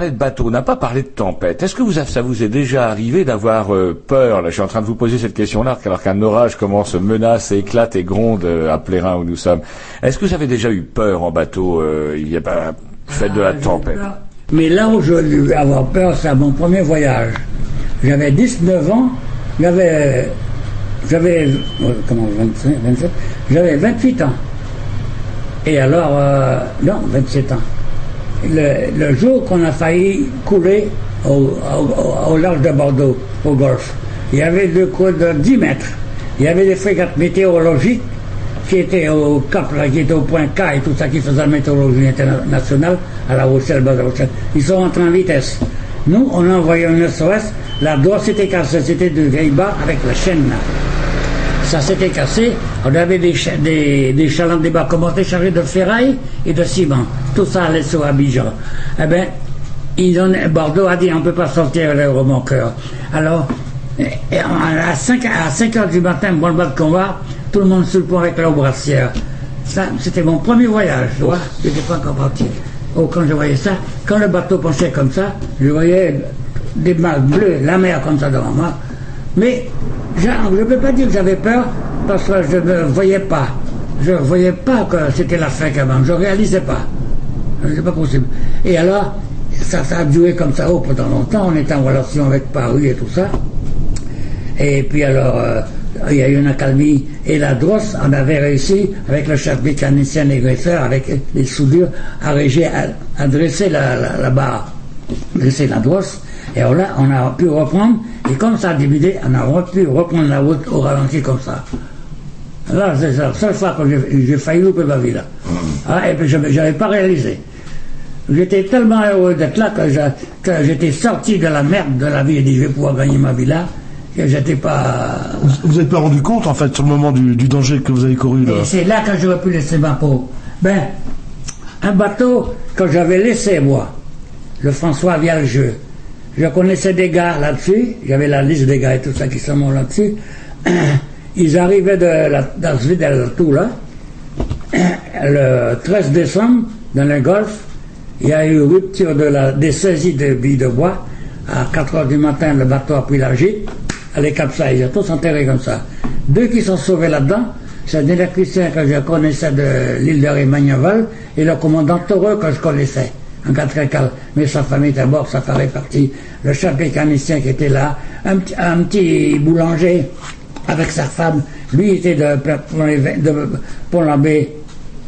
parlait de bateau, on n'a pas parlé de tempête. Est-ce que vous, ça vous est déjà arrivé d'avoir euh, peur Là, je suis en train de vous poser cette question-là, alors qu'un orage commence, menace, éclate et gronde euh, à Plérin où nous sommes. Est-ce que vous avez déjà eu peur en bateau euh, Il y a pas fait de la tempête. Mais là où je dû avoir peur, c'est à mon premier voyage. J'avais 19 ans, j'avais, j'avais, euh, comment, 25, 27, j'avais 28 ans. Et alors, non, 27 ans. Le, jour qu'on a failli couler au, large de Bordeaux, au Golfe, il y avait deux coups de 10 mètres. Il y avait des frégates météorologiques qui étaient au Cap, qui étaient au point K et tout ça, qui faisaient la météorologie internationale à La Rochelle, bas de Rochelle. Ils sont rentrés en vitesse. Nous, on a envoyé un SOS, la doigt s'était cassée, c'était de barre avec la chaîne là. Ça s'était cassé, on avait des, des, des chalands barques chargés de ferraille et de ciment. Tout ça allait sur Abidjan. Eh bien, ils ont, Bordeaux a dit on ne peut pas sortir le remorqueur. Alors, et- et à 5, à 5 heures du matin, bon le bas de combat, tout le monde sur le pont avec leur brassière. Ça, c'était mon premier voyage, tu vois. Je n'étais pas encore parti. Oh, quand je voyais ça, quand le bateau penchait comme ça, je voyais des marques bleues, la mer comme ça devant moi. Mais je ne peux pas dire que j'avais peur parce que je ne voyais pas. Je ne voyais pas que c'était la fin quand même. Je ne réalisais pas. C'est pas possible. Et alors, ça, a duré comme ça oh, pendant longtemps. On était en relation avec Paris et tout ça. Et puis alors, euh, il y a eu une accalmie. Et la drosse, on avait réussi, avec le chef mécanicien négresseur, avec les soudures, à, à, dresser la, barre, dresser la drosse. Et alors là, on a pu reprendre. Et comme ça a diminué, on a pu reprendre la route au ralenti comme ça. Là, c'est la seule fois que j'ai- failli louper ma vie là. Ah, et puis je n'avais pas réalisé. J'étais tellement heureux d'être là que j'étais sorti de la merde de la vie et dit je vais pouvoir gagner ma vie là. Que j'étais pas. Vous n'êtes pas rendu compte, en fait, sur le moment du, du danger que vous avez couru là c'est là que j'aurais pu laisser ma peau. Ben, un bateau que j'avais laissé moi, le François Vialgeux. Je connaissais des gars là-dessus, j'avais la liste des gars et tout ça qui sont morts là-dessus. Ils arrivaient de la, tout là. Le 13 décembre, dans le golfe, il y a eu rupture de la, des saisies de billes de bois. À 4 heures du matin, le bateau a pris la gîte. Elle est ils ont tous enterré comme ça. Deux qui sont sauvés là-dedans, c'est un électricien que je connaissais de l'île de Rémagneval et le commandant Toreux que je connaissais, très calme. Mais sa famille était morte, sa femme est partie. Le chef mécanicien qui était là, un, petit- boulanger avec sa femme, lui était de, Pont-l'Abbé,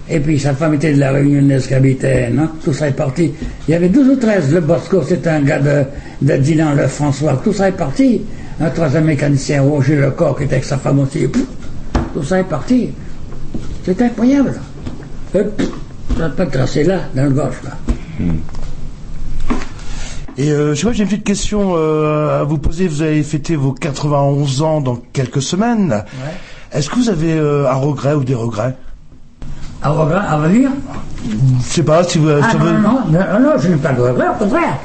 et puis sa femme était de la Réunionnaise qui habitait, non Tout ça est parti. Il y avait 12 ou 13. Le Bosco, c'était un gars de, de Dinan, le François. Tout ça est parti. Un troisième mécanicien, Roger Lecor, qui était avec sa femme aussi. Tout ça est parti. C'est incroyable. N'a pas tracé là, dans le golfe, là. Et euh, je sais pas, j'ai une petite question euh, à vous poser. Vous avez fêté vos 91 ans dans quelques semaines. Est-ce que vous avez euh, un regret ou des regrets? Un regret à venir? Je sais pas si vous. Ah non, non, non, non, non, je n'ai pas de regret, au contraire.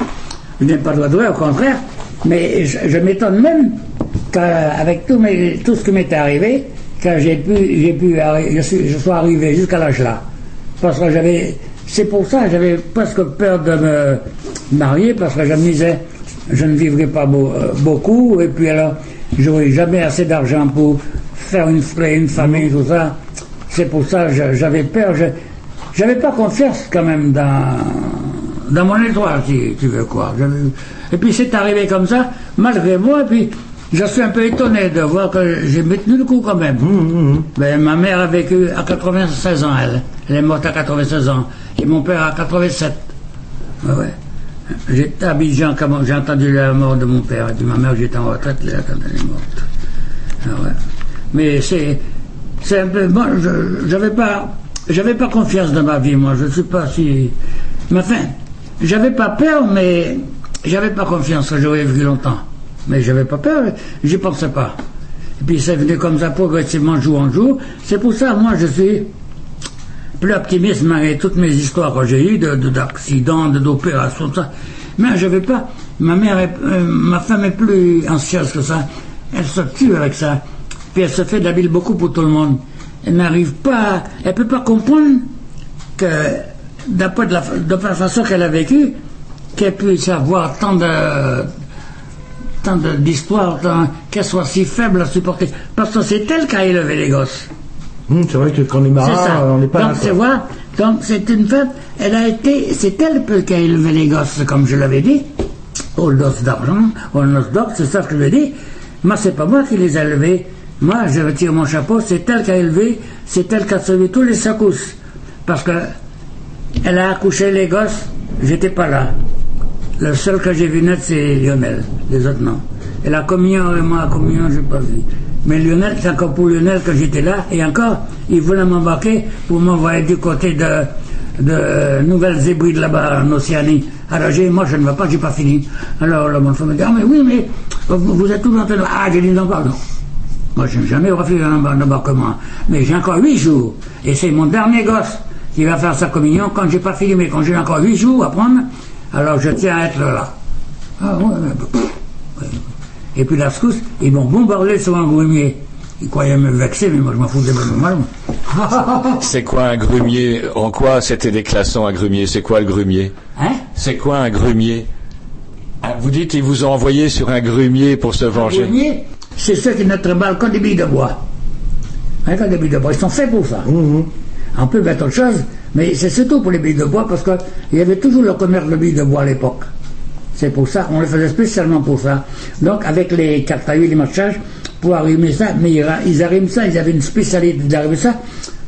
Je n'ai pas de regret, au contraire. Mais je, je m'étonne même qu'avec tout, mes- tout ce qui m'est arrivé, que j'ai pu, j'ai pu, je, suis, je sois arrivé jusqu'à l'âge là. Parce que j'avais, c'est pour ça que j'avais presque peur de me marier, parce que je me disais, je ne vivrai pas beau- euh, beaucoup, et puis alors, j'aurai jamais assez d'argent pour faire une, une famille, tout ça. C'est pour ça que j'avais peur. Je, j'avais pas confiance quand même dans, dans mon étoile, si tu veux quoi. Et puis c'est arrivé comme ça, malgré moi, et puis je suis un peu étonné de voir que j'ai maintenu le coup quand même. Ben, ma mère a vécu à 96 ans, elle. Elle est morte à 96 ans. Et mon père à 87. Ouais, ouais. J'étais à Abidjan quand j'ai entendu la mort de mon père. Et puis ma mère, j'étais en retraite, là, quand elle est morte. Ah ouais. Mais c'est, c'est un peu, bon, je, j'avais pas, j'avais pas confiance dans ma vie, moi. Je sais pas si, mais enfin, j'avais pas peur, mais j'avais pas confiance j'aurais vécu longtemps. Mais j'avais pas peur, j'y pensais pas. Et puis c'est venu comme ça progressivement jour en jour. C'est pour ça, moi, je suis plus optimiste malgré toutes mes histoires que j'ai eues de, de- d'accidents, de, d'opérations, ça. Mais je vais pas. Ma mère, est- euh, ma femme est plus anxieuse que ça. Elle se tue avec ça. Puis elle se fait de la bile beaucoup pour tout le monde. Elle n'arrive pas, elle peut pas comprendre que d'après de la, de la façon qu'elle a vécu, qu'elle puisse avoir tant de tant d'histoires, qu'elle soit si faible à supporter. Parce que c'est elle qui a élevé les gosses. Hum, c'est vrai que quand on est marin, on n'est pas donc, quoi. vrai. Donc, c'est une femme, elle a été, c'est elle qui a élevé les gosses, comme je l'avais dit, au dos d'argent, au nos d'or, c'est ça que je veux dire. Moi, c'est pas moi qui les ai élevés. Moi, je retire mon chapeau, c'est elle qui a élevé, c'est elle qui a sauvé tous les secousses. Parce que, elle a accouché les gosses, j'étais pas là. Le seul que j'ai vu naître, c'est Lionel. Les autres, non. Et la communion, et moi, la communion, j'ai pas vu. Mais Lionel, c'est encore pour Lionel que j'étais là. Et encore, il voulait m'embarquer pour m'envoyer du côté de, de Nouvelle-Zébride, là-bas, en Océanie. Alors j'ai moi, je ne vais pas, j'ai pas fini. Alors, là, mon me dit, ah, mais oui, mais vous, êtes toujours en train de... Ah, j'ai dit, non, pardon. Moi, je n'ai jamais refusé un embar- un embarquement. Mais j'ai encore huit jours. Et c'est mon dernier gosse qui va faire sa communion. Quand j'ai pas fini, mais quand j'ai encore huit jours à prendre, alors je tiens à être là. Ah. Et puis la secousse, ils m'ont bombardé sur un grumier. Ils croyaient me vexer, mais moi je m'en foutais mal. C'est quoi un grumier En quoi c'était déclassant un grumier C'est quoi le grumier Hein? C'est quoi un grumier Ah, Vous dites ils vous ont envoyé sur un grumier pour se venger. grumier, c'est ceux qui ne tremblent que des billes de bois. Hein, que des billes de bois? Ils sont faits pour ça. On peut mettre autre chose, mais c'est surtout pour les billes de bois parce qu'il y avait toujours le commerce de billes de bois à l'époque. C'est pour ça, on le faisait spécialement pour ça. Donc avec les huit, les marchages, pour arrimer ça, mais ils, arriment ça, ils avaient une spécialité d'arrimer ça,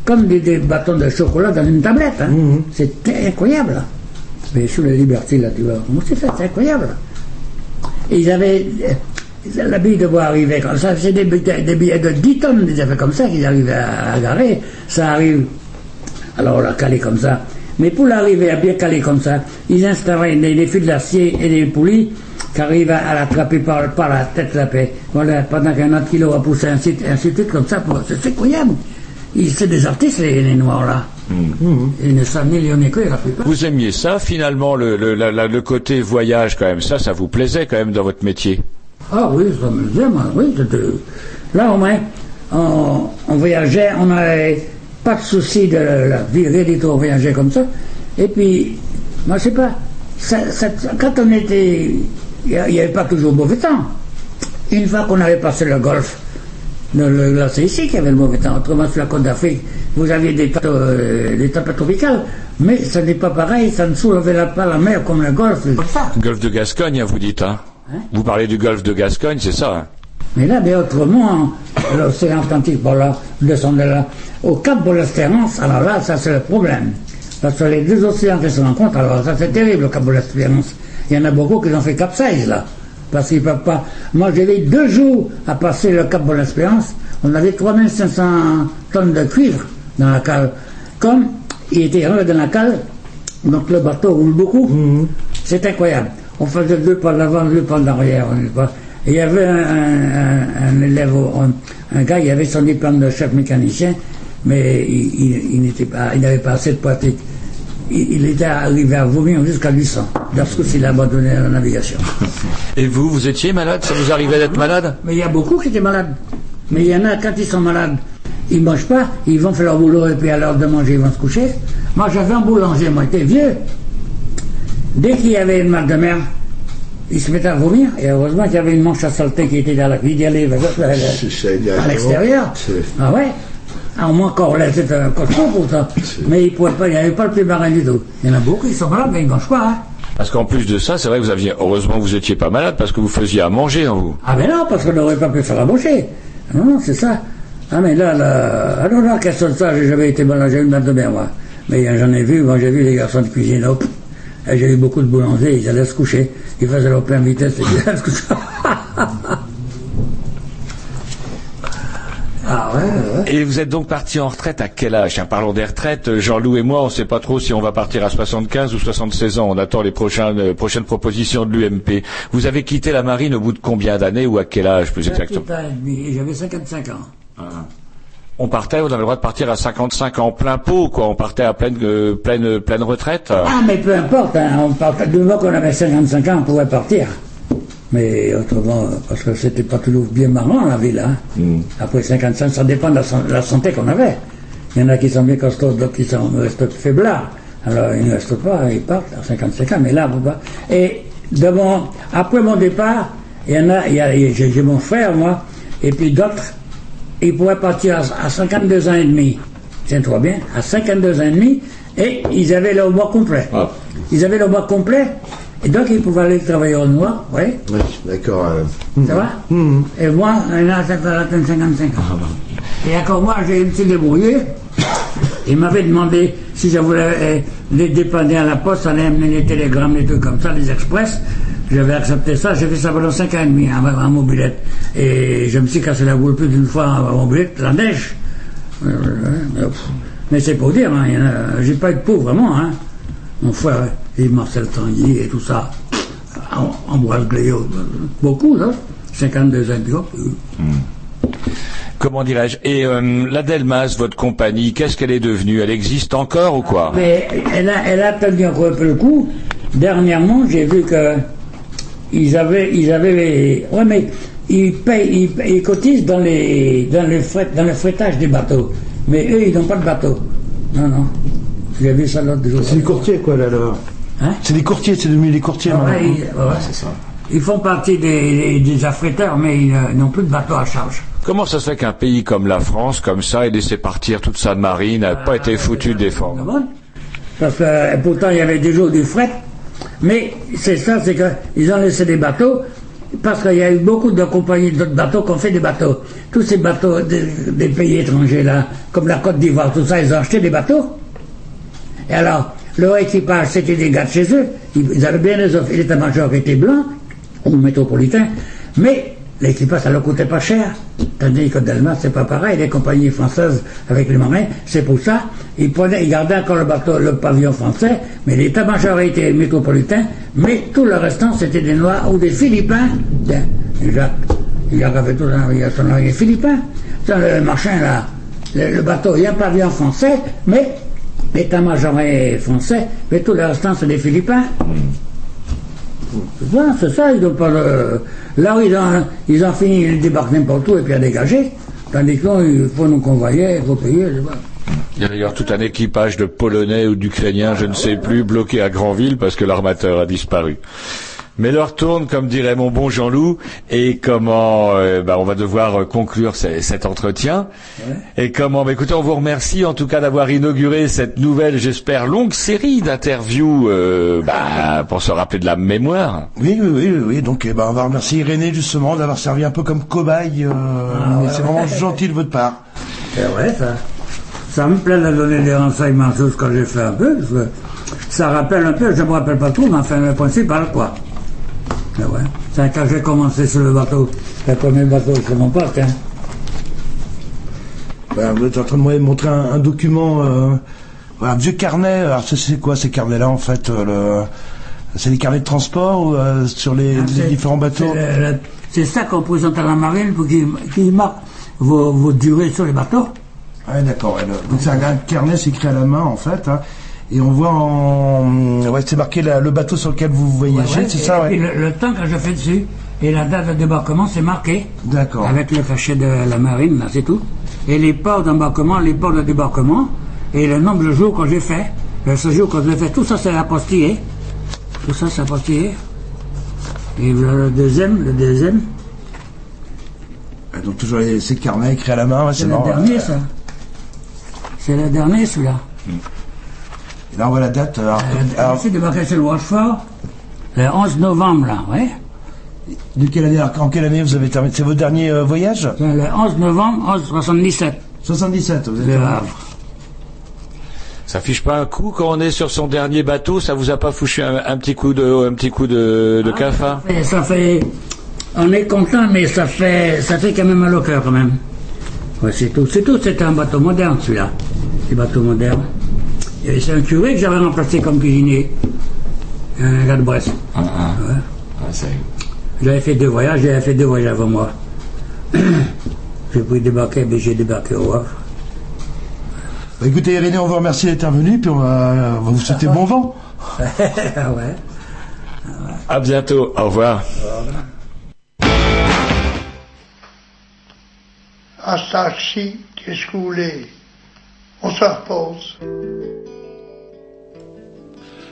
comme des, des bâtons de chocolat dans une tablette. hein. C'était incroyable. Mais sur la liberté, là, tu vois, comment c'est fait, c'est incroyable. Et ils avaient. euh, La bille de bois arrivait comme ça, c'est des, billets- des billets de 10 tonnes, ils avaient comme ça, qu'ils arrivaient à, à garer. Ça arrive. Alors on l'a calé comme ça. Mais pour l'arriver à bien caler comme ça, ils installaient des, des fils d'acier et des poulies qui arrivent à, à l'attraper par, par la tête la paix. Voilà, pendant qu'un autre kilo a poussé ainsi, ainsi de suite comme ça, c'est incroyable. Ils- C'est des artistes, les, les noirs là. Ils ne savent ni lire ni écrire, la plupart. Vous aimiez ça finalement le, le, la- la- le côté voyage quand même ça ça vous plaisait quand même dans votre métier? Ah oui, ça me plaisait, moi, oui. c'était- Là, au moins, on, on voyageait, on n'avait pas de souci de la vie, rien du tout, on voyageait comme ça. Et puis, moi, je sais pas, ça- ça- quand on était, il n'y avait pas toujours mauvais temps. Une fois qu'on avait passé le golfe, le- le- là, c'est ici qu'il y avait le mauvais temps. Autrement, sur la côte d'Afrique, vous aviez des, tempêtes, euh, des tempêtes tropicales, mais ce n'est pas pareil, ça ne soulevait pas la mer comme le golfe. ça. Golfe de Gascogne hein, vous dites hein, Vous parlez du golfe de Gascogne c'est ça hein Mais là, mais autrement, l'océan Atlantique, par là, descendre là, au cap de l'Espérance, alors là, ça c'est le problème. Parce que les deux océans qui se rencontrent, alors ça c'est terrible, le cap de l'Espérance. Il y en a beaucoup qui ont fait capsize, là. Parce qu'ils peuvent pas. Moi, j'ai eu deux jours à passer le cap de l'Espérance. On avait 3500 tonnes de cuivre dans la cale. Comme il était dans la cale, donc le bateau roule beaucoup. C'est incroyable. On faisait deux pas de l'avant, deux pas de l'arrière. il y avait un, un- un élève, un, un gars, il avait son diplôme de chef mécanicien, mais il, il- il n'était pas, il n'avait pas assez de pratique. Il, il était arrivé à vomir jusqu'à 800. Lorsque il a abandonné la navigation. Et vous vous étiez malade? Ça vous arrivait d'être malade? Mais il y a beaucoup qui étaient malades. Mais il y en a, quand ils sont malades, ils ne mangent pas, ils vont faire leur boulot et puis à l'heure de manger, ils vont se coucher. Moi, j'avais un boulanger, moi, j'étais vieux. Dès qu'il y avait une mal de mer, il se mettait à vomir. Et heureusement qu'il y avait une manche à saleté qui était dans la aller vers- vers- vers- à l'extérieur. Ah ouais ah, au moins, encore, là, c'est un costaud pour ça. Mais il pouvait pas, il n'y avait pas le plus marin du tout. Il y en a beaucoup qui sont malades, mais ils ne mangent pas. Hein. Parce qu'en plus de ça, c'est vrai que vous aviez, heureusement que vous étiez pas malade parce que vous faisiez à manger en vous. Ah mais non, parce qu'on n'aurait pas pu faire à manger. Non, non, c'est ça. Ah mais là, là, ah non, non, question de ça, j'ai jamais été malade, j'ai eu une mal de mer, moi. Mais euh, j'en ai vu, moi j'ai vu les garçons de cuisine, hop. Et j'ai eu beaucoup de boulangers, ils allaient se coucher. Ils faisaient leur plein vitesse et ils allaient se coucher. Ah ouais, ouais. Et vous êtes donc parti en retraite à quel âge? Tiens, Parlons des retraites. Jean-Loup et moi, on ne sait pas trop si on va partir à 75 ou 76 ans. On attend les prochaines, euh, prochaines propositions de l'UMP. Vous avez quitté la marine au bout de combien d'années ou à quel âge plus exactement? J'avais 55 ans. On partait, on avait le droit de partir à 55 ans plein pot, quoi. On partait à pleine, euh, pleine, pleine retraite. Ah mais peu importe, hein, on partait, du moment qu'on avait 55 ans, on pouvait partir. Mais autrement, euh, parce que c'était pas toujours bien marrant la ville. Hein. Après 55, ça dépend de la, san- la santé qu'on avait. Il y en a qui sont bien costauds, d'autres qui sont restent faiblards. Alors, ils ne restent pas, ils partent à 55 ans, mais là. Et mon- après mon départ, il y en a, a- j'ai mon frère, moi, et puis d'autres, ils pourraient partir à, à 52 ans et demi. Tiens-toi bien, à 52 ans et demi, et ils avaient leur mois complet. Ils avaient leur mois complet, et donc ils pouvaient aller travailler au noir, oui. Oui, d'accord. euh. Ça va Et moi, ça fait 55 ans. Et encore moi, j'ai suis débrouillé. Il m'avait demandé si je voulais euh, les dépanner à la poste, aller amener les télégrammes, les trucs comme ça, les express. J'avais accepté ça, j'ai fait ça pendant 5 ans et demi en, en mobilette. Et je me suis cassé la boule plus d'une fois en mobilette, la neige. Euh. Mais c'est pour dire, hein, il a- j'ai pas eu de pauvre vraiment. Hein. Mon frère, et Marcel Tanguy et tout ça. Am- Ambroise Gléot, beaucoup, là. 52 ans de groupe. Comment dirais-je? Et euh, la Delmas, votre compagnie, qu'est-ce qu'elle est devenue? Elle existe encore ou quoi? Mais elle a, elle a tenu encore un peu le coup. Dernièrement, j'ai vu que ils avaient, ils avaient, ouais, mais ils payent, ils, ils cotisent dans les, dans le fret, dans le frettage des bateaux. Mais eux, ils n'ont pas de bateau. Non, non. J'ai vu ça l'autre jour. C'est des courtiers, quoi, là, alors. Hein C'est des courtiers, c'est devenu des courtiers, Ah ouais, ils- ouais, c'est ça. Ils font partie des, des affréteurs, mais ils euh, n'ont plus de bateau à charge. Comment ça se fait qu'un pays comme la France, comme ça, ait laissé partir toute sa marine, n'a pas été foutu de défendre. Parce que euh, pourtant il y avait déjà du fret, mais c'est ça, c'est qu'ils ont laissé des bateaux, parce qu'il y a eu beaucoup de compagnies d'autres bateaux qui ont fait des bateaux. Tous ces bateaux des, des pays étrangers là, comme la Côte d'Ivoire, tout ça, ils ont acheté des bateaux. Et alors, leur équipage, c'était des gars de chez eux, ils, avaient bien les offres. L'état-major était blanc, ou métropolitain, mais l'équipage, ça leur coûtait pas cher. Tandis que Delmas, c'est pas pareil, les compagnies françaises avec les marins, c'est pour ça, ils prenaient, ils gardaient encore le bateau, le pavillon français, mais l'état-major était métropolitain, mais tout le restant, c'était des Noirs ou des Philippins. Jacques, Jacques avait tout un, il il Philippin. Tiens, le machin là, le, le bateau, il y a un pavillon français, mais l'état-major est français, mais tout le restant, c'est des Philippins. Voilà, c'est ça, ils n'ont pas le... Là, ils ont, ils ont fini, ils débarquent n'importe où et puis à dégager. Tandis que là, il faut nous convoyer, il faut payer, je sais pas. Il y a d'ailleurs tout un équipage de Polonais ou d'Ukrainiens, je ne sais plus, bloqué à Granville parce que l'armateur a disparu. Mais l'heure tourne, comme dirait mon bon Jean-Loup, et comment euh, bah, on va devoir euh, conclure ce- cet entretien. Et comment bah, Écoutez, on vous remercie en tout cas d'avoir inauguré cette nouvelle, j'espère, longue série d'interviews euh, bah, pour se rappeler de la mémoire. Oui, oui, oui, oui, oui. Donc, eh ben, on va remercier Irénée, justement, d'avoir servi un peu comme cobaye. euh, ouais, c'est vraiment gentil de votre part. C'est vrai, ça. Ça me plaît de donner des renseignements sur ce que j'ai fait un peu, parce que ça rappelle un peu, je ne me rappelle pas tout, mais enfin, le principal, quoi. Mais ouais. C'est quand j'ai commencé sur le bateau, le premier bateau, c'est mon pote, hein. Ben, vous êtes en train de me montrer un, un document, euh, un vieux carnet. Alors, c'est- quoi ces carnets-là, en fait euh, le... C'est des carnets de transport ou, euh, sur les, les Ah, différents bateaux c'est ça qu'on présente à la marine pour qu'ils qu'ils marquent vos, vos durées sur les bateaux. Ouais, d'accord. Donc, c'est un, un carnet, c'est écrit à la main, en fait. hein. Et on voit en... Ouais, c'est marqué la- le bateau sur lequel vous voyagez, Ouais, c'est ça, et ouais. le, le temps que je fais dessus et la date de débarquement, c'est marqué. D'accord. Avec le cachet de la marine, là, c'est tout. Et les ports d'embarquement, les ports de débarquement, et le nombre de jours que j'ai fait, le séjour que j'ai fait, tout ça c'est apostillé. Tout ça c'est apostillé. Et le, le deuxième, le deuxième, Ouais, Donc, toujours ces carnets écrits à la main, c'est c'est le dernier, ça. C'est le dernier, celui-là. Et là, on voit la date. Alors, alors, Je suis débarqué sur le Rochefort le 11 novembre, là, oui. de quelle année, alors, en quelle année vous avez terminé? C'est votre dernier euh, voyage? Le 11 novembre 1177. 77, vous êtes Le. Havre. Ça fiche pas un coup quand on est sur son dernier bateau Ça vous a pas fouchu un, un petit coup de, un petit coup de, de cafard ça fait. On est content, mais ça fait, ça fait quand même mal au cœur, quand même. Ouais, c'est tout. C'est tout. C'est un bateau moderne, celui-là. C'est un bateau moderne. Et c'est un curé que j'avais remplacé comme cuisinier. Un gars de Brest. Ah, ah. Ouais. Ah, c'est- J'avais fait deux voyages, j'avais fait deux voyages avant moi. j'ai pris débarquer, mais j'ai débarqué au Havre. Bah, écoutez, Irénée, on vous remercie d'être venu, puis on va, on va vous souhaiter bon vent. ah ouais. À bientôt. Au revoir. Astaxi, qu'est-ce que vous voulez? On se repose.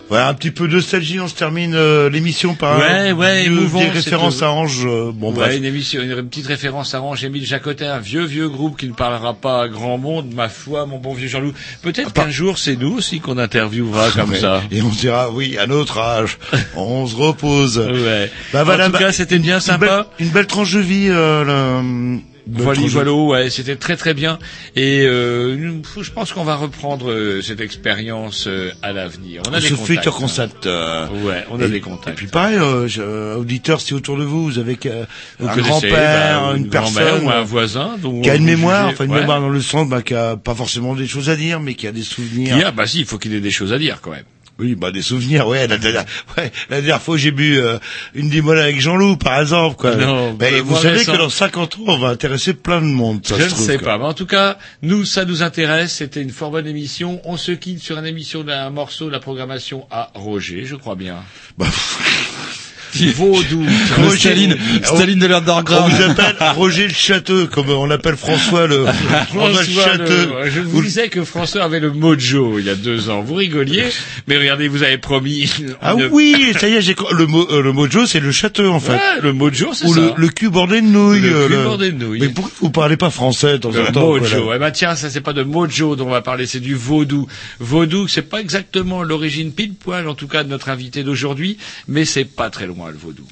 Ouais, un petit peu de nostalgie, on se termine euh, l'émission par Ouais, un- ouais, émouvant, références cette- à Ange. euh, bon, ouais, bref. une émission, une petite référence à Range Émile Jacotin, un vieux vieux groupe qui ne parlera pas à grand monde, ma foi, mon bon vieux Jean-Loup. Peut-être qu'un jour c'est nous aussi qu'on interviewera comme Ouais. ça. Et on se dira, oui, à notre âge, on se repose. Ouais. Bah voilà, en tout bah, cas, c'était bien Une sympa. belle, une belle tranche de vie. Euh, le- belle Voilà, voilà, ouais, c'était très très bien. Et euh, je pense qu'on va reprendre euh, cette expérience euh, à l'avenir. On a des contacts. futur hein. concept. euh, Ouais, on a et- des contacts. Et puis pareil, euh, je- euh, auditeurs, si autour de vous, vous avez euh, Vous un connaissez, grand-père, bah, une, une personne ou un voisin dont qui a une mémoire, enfin une ouais. mémoire dans le sens, bah, qui a pas forcément des choses à dire, mais qui a des souvenirs. Qui a, bah si, il faut qu'il ait des choses à dire quand même. Oui, bah des souvenirs, ouais. La, dernière- ouais, la dernière fois, j'ai bu euh, une limonade avec Jean-Loup, par exemple. Quoi. Non, Ben, bah, vous savez récent. que dans 50 ans, on va intéresser plein de monde. Ça je ne trouve, sais quoi. pas, mais en tout cas, nous, ça nous intéresse. C'était une fort bonne émission. On se quitte sur une émission d'un morceau de la programmation à Roger, je crois bien. Bah, Vaudou. Staline, Staline de On l'underground. vous appelle Roger le Château, comme on appelle François le François le le- je vous disais que François avait le mojo il y a deux ans. Vous rigoliez, mais regardez, vous avez promis. Ah une- oui, ça y est, j'ai le mot euh, le mojo, c'est le château en fait. Ouais, le mojo, c'est Ou ça. le, le cul bordé de nouilles. Le euh, cul bordé de nouilles. Mais pourquoi vous parlez pas français de temps en Le temps mojo. Eh ben tiens, ça c'est pas de mojo dont on va parler, c'est du vaudou. Vaudou, c'est pas exactement l'origine pile poil, en tout cas de notre invité d'aujourd'hui, mais c'est pas très loin le vaudou.